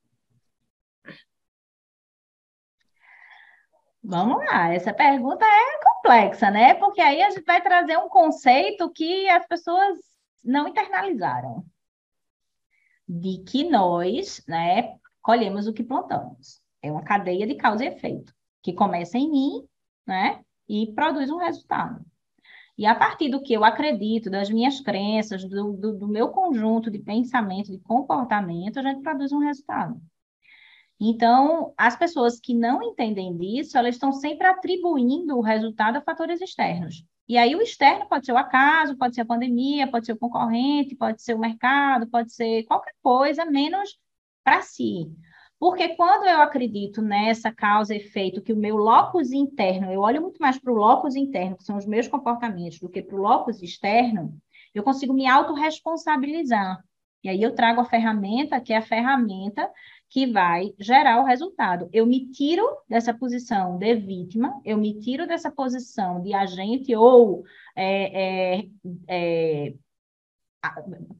Vamos lá, essa pergunta é complexa, né? Porque aí a gente vai trazer um conceito que as pessoas não internalizaram. De que nós, né, colhemos o que plantamos. É uma cadeia de causa e efeito que começa em mim, né? E produz um resultado. E a partir do que eu acredito, das minhas crenças, do, do, do meu conjunto de pensamento, de comportamento, a gente produz um resultado. Então, as pessoas que não entendem disso, elas estão sempre atribuindo o resultado a fatores externos. E aí, o externo pode ser o acaso, pode ser a pandemia, pode ser o concorrente, pode ser o mercado, pode ser qualquer coisa, menos para si. Porque quando eu acredito nessa causa e efeito, que o meu locus interno, eu olho muito mais para o locus interno, que são os meus comportamentos, do que para o locus externo, eu consigo me autorresponsabilizar. E aí eu trago a ferramenta, que é a ferramenta que vai gerar o resultado. Eu me tiro dessa posição de vítima, eu me tiro dessa posição de agente ou é, é, é,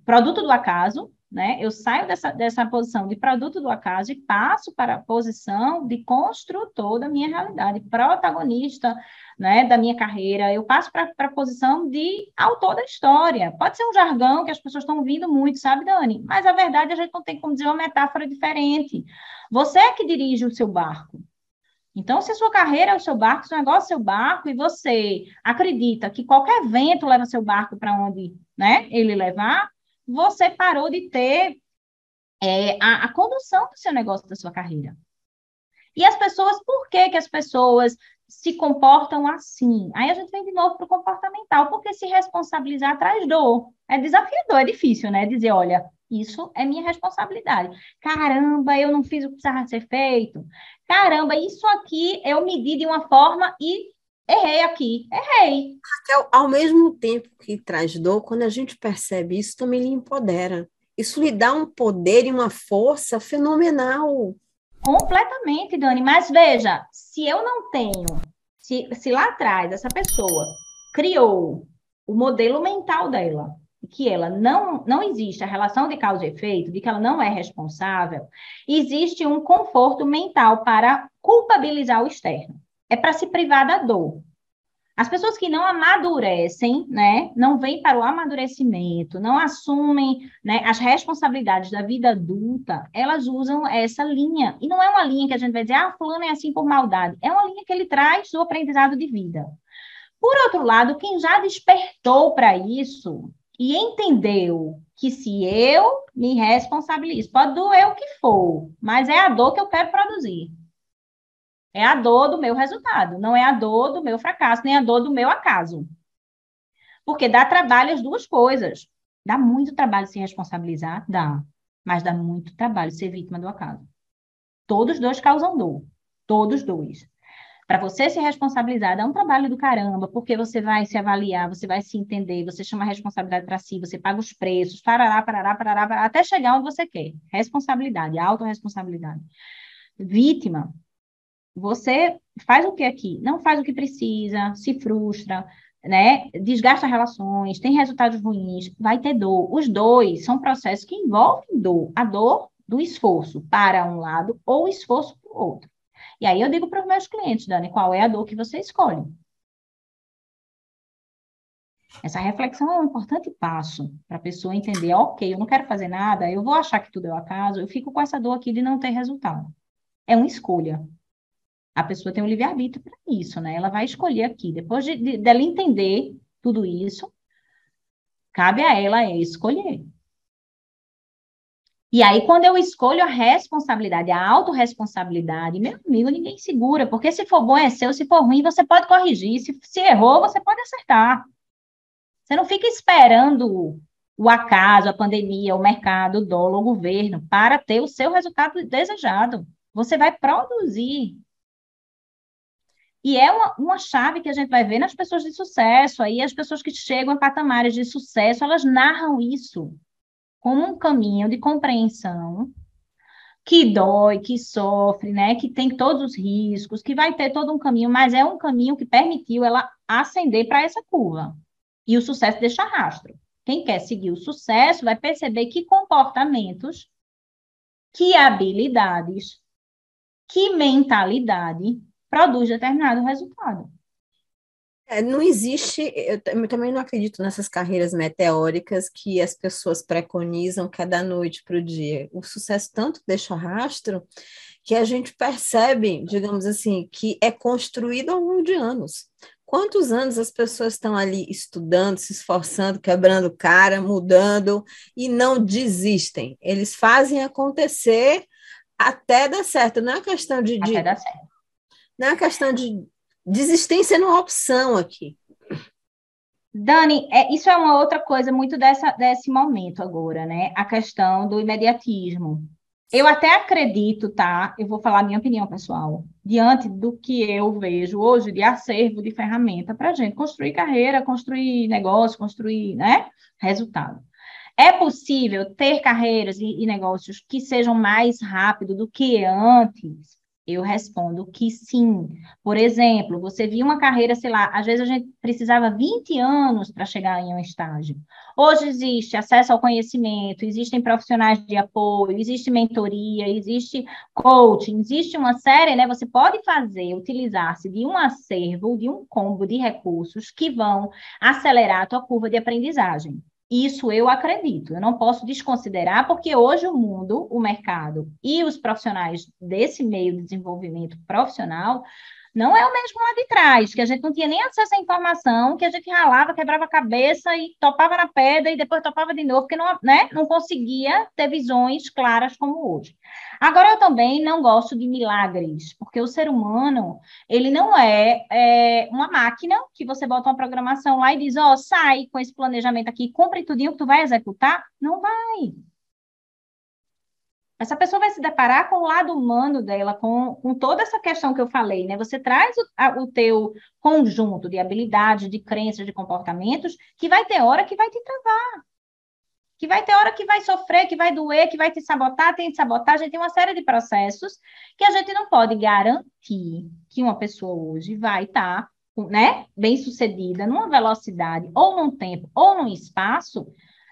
produto do acaso, né? Eu saio dessa, dessa posição de produto do acaso e passo para a posição de construtor da minha realidade, protagonista né, da minha carreira. Eu passo para a posição de autor da história. Pode ser um jargão que as pessoas estão ouvindo muito, sabe, Dani? Mas a verdade a gente não tem como dizer uma metáfora diferente. Você é que dirige o seu barco. Então, se a sua carreira é o seu barco, se o negócio é o seu barco, e você acredita que qualquer vento leva seu barco para onde né, ele levar, você parou de ter é, a, a condução do seu negócio, da sua carreira. E as pessoas, por que, que as pessoas se comportam assim? Aí a gente vem de novo para o comportamental, porque se responsabilizar traz dor. É desafiador, é difícil, né? Dizer, olha, isso é minha responsabilidade. Caramba, eu não fiz o que precisava ser feito. Caramba, isso aqui eu medi de uma forma e errei aqui, errei. Raquel, ao mesmo tempo que traz dor, quando a gente percebe isso, também lhe empodera. Isso lhe dá um poder e uma força fenomenal. Completamente, Dani. Mas veja, se eu não tenho, se, se lá atrás essa pessoa criou o modelo mental dela, que ela não, não existe a relação de causa e efeito, de que ela não é responsável, existe um conforto mental para culpabilizar o externo é para se privar da dor. As pessoas que não amadurecem, né, não vêm para o amadurecimento, não assumem né, as responsabilidades da vida adulta, elas usam essa linha. E não é uma linha que a gente vai dizer, ah, fulano é assim por maldade. É uma linha que ele traz do aprendizado de vida. Por outro lado, quem já despertou para isso, e entendeu que se eu me responsabilizo, pode doer o que for, mas é a dor que eu quero produzir. É a dor do meu resultado, não é a dor do meu fracasso, nem a dor do meu acaso. Porque dá trabalho as duas coisas. Dá muito trabalho se responsabilizar? Dá. Mas dá muito trabalho ser vítima do acaso. Todos dois causam dor. Todos dois. Para você se responsabilizar, dá um trabalho do caramba, porque você vai se avaliar, você vai se entender, você chama a responsabilidade para si, você paga os preços, parará, parará, parará, parará, até chegar onde você quer. Responsabilidade, autorresponsabilidade. Vítima, você faz o que aqui? Não faz o que precisa, se frustra, né? Desgasta relações, tem resultados ruins, vai ter dor. Os dois são processos que envolvem dor. A dor do esforço para um lado ou esforço para o outro. E aí eu digo para os meus clientes, Dani, qual é a dor que você escolhe? Essa reflexão é um importante passo para a pessoa entender, ok, eu não quero fazer nada, eu vou achar que tudo é o acaso, eu fico com essa dor aqui de não ter resultado. É uma escolha. A pessoa tem um livre-arbítrio para isso, né? Ela vai escolher aqui. Depois de, de, dela entender tudo isso, cabe a ela escolher. E aí, quando eu escolho a responsabilidade, a autorresponsabilidade, meu amigo, ninguém segura, porque se for bom é seu, se for ruim, você pode corrigir, se, se errou, você pode acertar. Você não fica esperando o acaso, a pandemia, o mercado, o dólar, o governo, para ter o seu resultado desejado. Você vai produzir. E é uma, uma chave que a gente vai ver nas pessoas de sucesso. Aí as pessoas que chegam a patamares de sucesso, elas narram isso como um caminho de compreensão que dói, que sofre, né, que tem todos os riscos, que vai ter todo um caminho, mas é um caminho que permitiu ela ascender para essa curva. E o sucesso deixa rastro. Quem quer seguir o sucesso vai perceber que comportamentos, que habilidades, que mentalidade produz determinado resultado. É, não existe, eu, eu, também não acredito nessas carreiras meteóricas que as pessoas preconizam cada noite para o dia. O sucesso tanto deixa rastro que a gente percebe, digamos assim, que é construído ao longo de anos. Quantos anos as pessoas estão ali estudando, se esforçando, quebrando cara, mudando e não desistem? Eles fazem acontecer até dar certo. Não é questão de, de, não é questão de desistência não é opção aqui. Dani, é, isso é uma outra coisa muito dessa, desse momento agora, né? A questão do imediatismo. Eu até acredito, tá? Eu vou falar a minha opinião pessoal, diante do que eu vejo hoje de acervo de ferramenta para a gente construir carreira, construir negócio, construir, né? Resultado. É possível ter carreiras e, e negócios que sejam mais rápido do que antes? Eu respondo que sim. Por exemplo, você viu uma carreira, sei lá, às vezes a gente precisava 20 anos para chegar em um estágio. Hoje existe acesso ao conhecimento, existem profissionais de apoio, existe mentoria, existe coaching, existe uma série, né? Você pode fazer, utilizar-se de um acervo, de um combo de recursos que vão acelerar a tua curva de aprendizagem. Isso eu acredito, eu não posso desconsiderar, porque hoje o mundo, o mercado e os profissionais desse meio de desenvolvimento profissional não é o mesmo lá de trás, que a gente não tinha nem acesso à informação, que a gente ralava, quebrava a cabeça e topava na pedra e depois topava de novo, porque não, né, não conseguia ter visões claras como hoje. Agora, eu também não gosto de milagres, porque o ser humano, ele não é, é uma máquina que você bota uma programação lá e diz, ó, oh, sai com esse planejamento aqui, cumpre tudinho que tu vai executar. Não vai. Essa pessoa vai se deparar com o lado humano dela, com, com toda essa questão que eu falei, né? Você traz o, a, o teu conjunto de habilidades, de crenças, de comportamentos, que vai ter hora que vai te travar. Que vai ter hora que vai sofrer, que vai doer, que vai te sabotar, tem sabotagem, tem uma série de processos que a gente não pode garantir que uma pessoa hoje vai estar, tá, né, bem sucedida numa velocidade, ou num tempo, ou num espaço,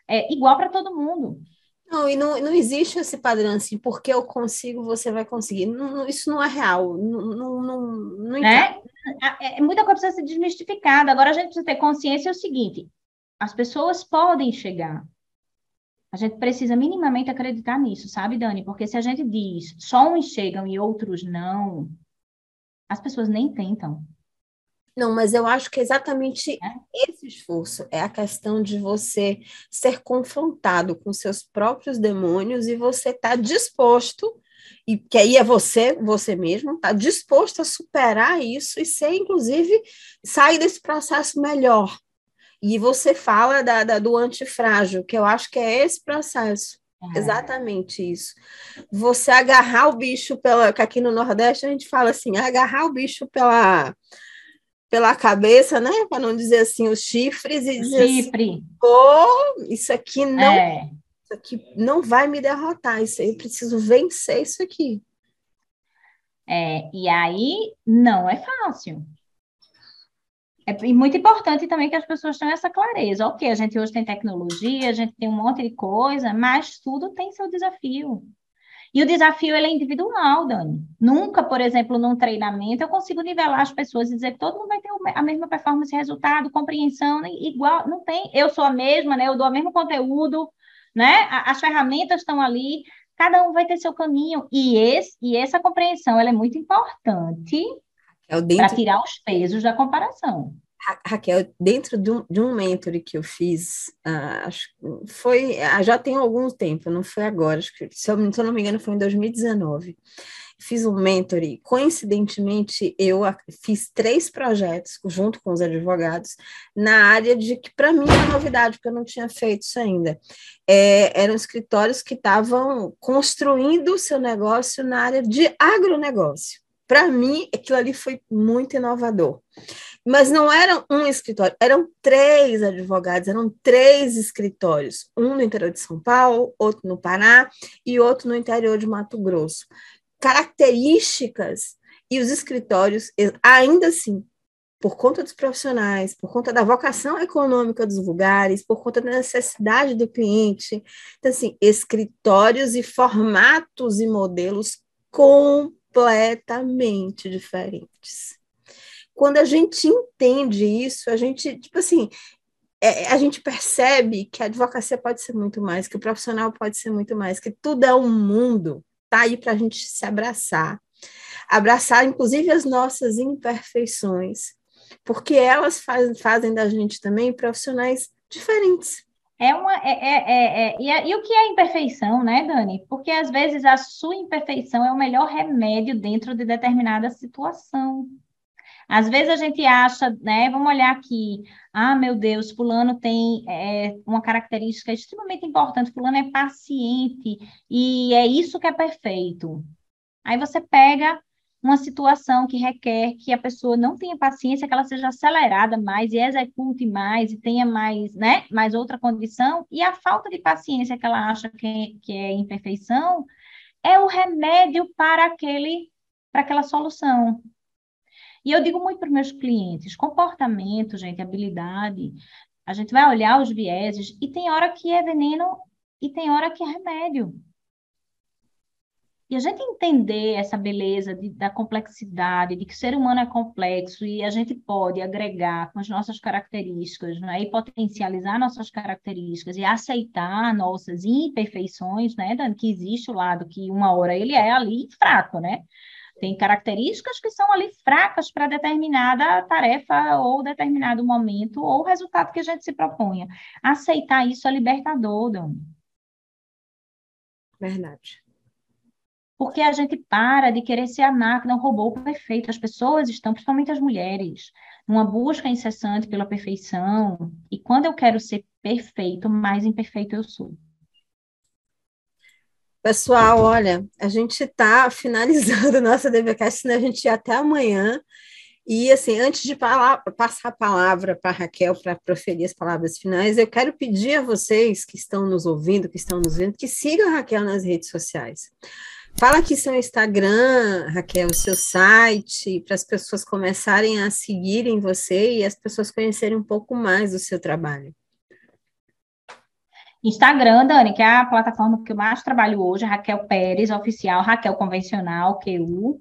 é, igual para todo mundo. Não, e não, não existe esse padrão assim, porque eu consigo, você vai conseguir. Não, isso não é real. Não, não, não, não é? é, é muita coisa precisa ser desmistificada. Agora a gente precisa ter consciência é o seguinte: as pessoas podem chegar. A gente precisa minimamente acreditar nisso, sabe, Dani? Porque se a gente diz só uns chegam e outros não, as pessoas nem tentam. Não, mas eu acho que é exatamente é. esse esforço é a questão de você ser confrontado com seus próprios demônios e você estar tá disposto, e que aí é você, você mesmo, está disposto a superar isso e ser, inclusive, sair desse processo melhor. E você fala da, da do antifrágil, que eu acho que é esse processo. É. Exatamente isso. Você agarrar o bicho pela. Que aqui no Nordeste a gente fala assim, agarrar o bicho pela pela cabeça, né? Para não dizer assim, os chifres e dizer assim, Chifre. assim, oh, isso aqui não, é. isso aqui não vai me derrotar, isso aí eu preciso vencer isso aqui. É, e aí não é fácil. É muito importante também que as pessoas tenham essa clareza. Ok, a gente hoje tem tecnologia, a gente tem um monte de coisa, mas tudo tem seu desafio. E o desafio ele é individual, Dani. Nunca, por exemplo, num treinamento, eu consigo nivelar as pessoas e dizer que todo mundo vai ter a mesma performance, resultado, compreensão, igual, não tem. Eu sou a mesma, né? Eu dou o mesmo conteúdo, né? As ferramentas estão ali, cada um vai ter seu caminho. E, esse, e essa compreensão ela é muito importante é para tirar os pesos da comparação. Raquel, dentro de um, de um que eu fiz, uh, acho foi uh, já tem algum tempo, não foi agora, acho que, se, eu, se eu não me engano, foi em 2019. Fiz um mentor e, coincidentemente, eu fiz três projetos junto com os advogados na área de que, para mim, é novidade, porque eu não tinha feito isso ainda. É, eram escritórios que estavam construindo o seu negócio na área de agronegócio. Para mim, aquilo ali foi muito inovador. Mas não era um escritório, eram três advogados, eram três escritórios, um no interior de São Paulo, outro no Pará e outro no interior de Mato Grosso. Características e os escritórios, ainda assim, por conta dos profissionais, por conta da vocação econômica dos lugares, por conta da necessidade do cliente. Então, assim, escritórios e formatos e modelos completamente diferentes quando a gente entende isso, a gente, tipo assim, é, a gente percebe que a advocacia pode ser muito mais, que o profissional pode ser muito mais, que tudo é um mundo, tá aí para a gente se abraçar. Abraçar, inclusive, as nossas imperfeições, porque elas faz, fazem da gente também profissionais diferentes. É uma, é, é, é, é, e, e o que é imperfeição, né, Dani? Porque às vezes a sua imperfeição é o melhor remédio dentro de determinada situação. Às vezes a gente acha, né? Vamos olhar aqui. Ah, meu Deus, fulano tem é, uma característica extremamente importante. Fulano é paciente e é isso que é perfeito. Aí você pega uma situação que requer que a pessoa não tenha paciência, que ela seja acelerada mais e execute mais e tenha mais, né, mais outra condição, e a falta de paciência que ela acha que, é, que é imperfeição é o remédio para aquele para aquela solução. E eu digo muito para os meus clientes: comportamento, gente, habilidade. A gente vai olhar os vieses e tem hora que é veneno e tem hora que é remédio. E a gente entender essa beleza de, da complexidade, de que o ser humano é complexo e a gente pode agregar com as nossas características, né, e potencializar nossas características e aceitar nossas imperfeições, né, que existe o lado que uma hora ele é ali fraco, né? Tem características que são ali fracas para determinada tarefa ou determinado momento ou resultado que a gente se proponha. Aceitar isso é libertador, Dani. Verdade. Porque a gente para de querer ser a máquina, o robô perfeito. As pessoas estão, principalmente as mulheres, numa busca incessante pela perfeição. E quando eu quero ser perfeito, mais imperfeito eu sou. Pessoal, olha, a gente está finalizando nossa DBcast, senão a gente ia até amanhã. E, assim, antes de passar a palavra para a Raquel para proferir as palavras finais, eu quero pedir a vocês que estão nos ouvindo, que estão nos vendo, que sigam a Raquel nas redes sociais. Fala aqui seu Instagram, Raquel, o seu site, para as pessoas começarem a seguirem você e as pessoas conhecerem um pouco mais do seu trabalho. Instagram, Dani, que é a plataforma que eu mais trabalho hoje, Raquel Pérez, oficial, Raquel Convencional, QU.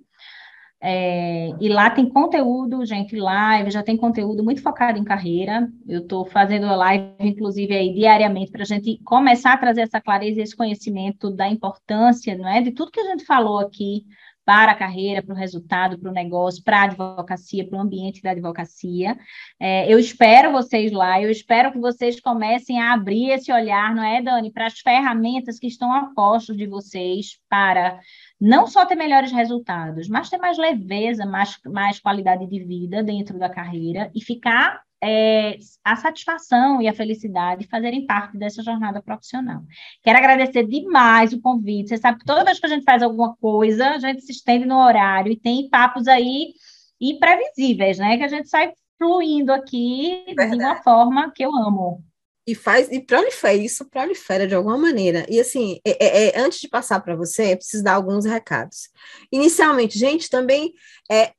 É, e lá tem conteúdo, gente, live, já tem conteúdo muito focado em carreira. Eu estou fazendo live, inclusive, aí diariamente, para a gente começar a trazer essa clareza esse conhecimento da importância, não é? De tudo que a gente falou aqui para a carreira, para o resultado, para o negócio, para a advocacia, para o ambiente da advocacia. É, eu espero vocês lá, eu espero que vocês comecem a abrir esse olhar, não é, Dani, para as ferramentas que estão a postos de vocês para não só ter melhores resultados, mas ter mais leveza, mais, mais qualidade de vida dentro da carreira e ficar é, a satisfação e a felicidade de fazerem parte dessa jornada profissional. Quero agradecer demais o convite. Você sabe que toda vez que a gente faz alguma coisa, a gente se estende no horário e tem papos aí imprevisíveis, né? Que a gente sai fluindo aqui Verdade. de uma forma que eu amo e faz e prolifera isso prolifera de alguma maneira e assim é, é, é antes de passar para você eu preciso dar alguns recados inicialmente gente também é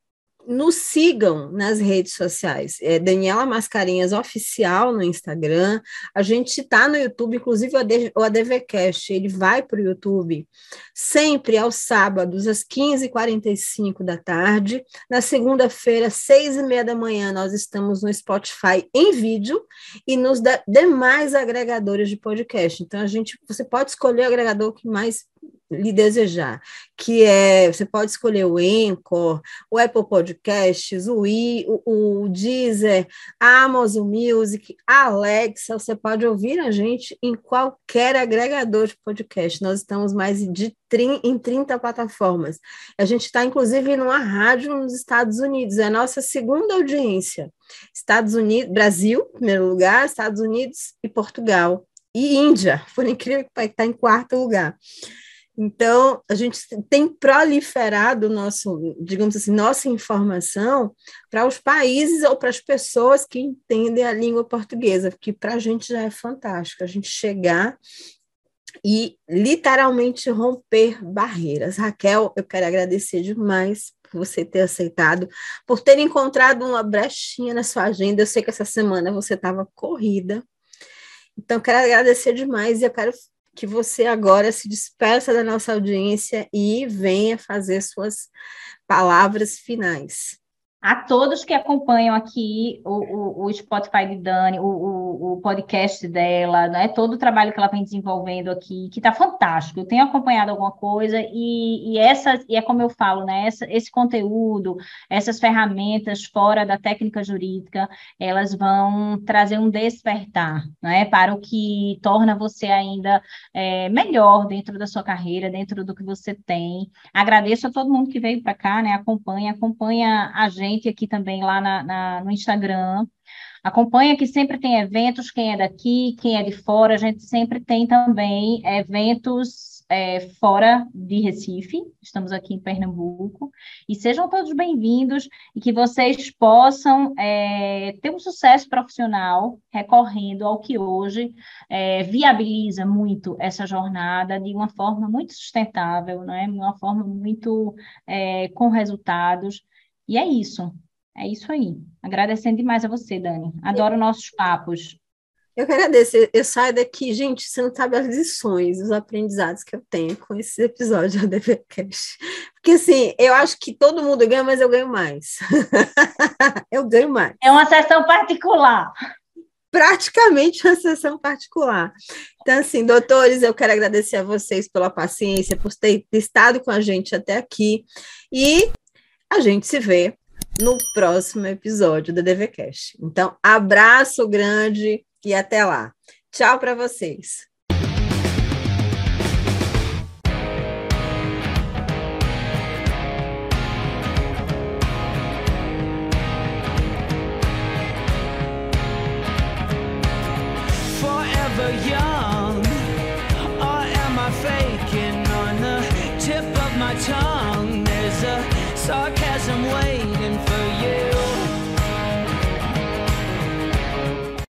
nos sigam nas redes sociais. É Daniela Mascarinhas Oficial no Instagram. A gente está no YouTube, inclusive o ADVcast, ele vai para o YouTube sempre aos sábados, às 15h45 da tarde. Na segunda-feira, às 6h30 da manhã, nós estamos no Spotify em vídeo e nos demais agregadores de podcast. Então, a gente, você pode escolher o agregador que mais lhe desejar, que é, você pode escolher o Anchor, o Apple Podcasts, o, I, o, o Deezer, a Amazon Music, a Alexa, você pode ouvir a gente em qualquer agregador de podcast, nós estamos mais de em 30 plataformas, a gente está inclusive numa rádio nos Estados Unidos, é a nossa segunda audiência, Estados Unidos, Brasil, primeiro lugar, Estados Unidos e Portugal, e Índia, por incrível que está em quarto lugar. Então, a gente tem proliferado nosso, digamos assim, nossa informação para os países ou para as pessoas que entendem a língua portuguesa, que para a gente já é fantástico, a gente chegar e literalmente romper barreiras. Raquel, eu quero agradecer demais por você ter aceitado, por ter encontrado uma brechinha na sua agenda. Eu sei que essa semana você estava corrida. Então, quero agradecer demais e eu quero que você agora se despeça da nossa audiência e venha fazer suas palavras finais a todos que acompanham aqui o, o, o Spotify de Dani, o, o, o, podcast dela, né? todo o trabalho que ela vem desenvolvendo aqui, que está fantástico. Eu tenho acompanhado alguma coisa e, e essa, e é como eu falo, né? Essa, esse conteúdo, essas ferramentas fora da técnica jurídica, elas vão trazer um despertar, né? Para o que torna você ainda é, melhor dentro da sua carreira, dentro do que você tem. Agradeço a todo mundo que veio para cá, né? Acompanha, acompanha a gente gente aqui também lá na, na, no Instagram. Acompanha que sempre tem eventos, quem é daqui, quem é de fora, a gente sempre tem também eventos é, fora de Recife, estamos aqui em Pernambuco, e sejam todos bem-vindos e que vocês possam é, ter um sucesso profissional recorrendo ao que hoje é, viabiliza muito essa jornada de uma forma muito sustentável, é? de uma forma muito é, com resultados, e é isso. É isso aí. Agradecendo demais a você, Dani. Adoro nossos papos. Eu que agradeço. Eu saio daqui, gente, você não sabe as lições, os aprendizados que eu tenho com esses episódios do DVCast. Porque, assim, eu acho que todo mundo ganha, mas eu ganho mais. eu ganho mais. É uma sessão particular. Praticamente uma sessão particular. Então, assim, doutores, eu quero agradecer a vocês pela paciência, por ter estado com a gente até aqui. E a gente se vê no próximo episódio da DVCast. Então, abraço grande e até lá. Tchau para vocês.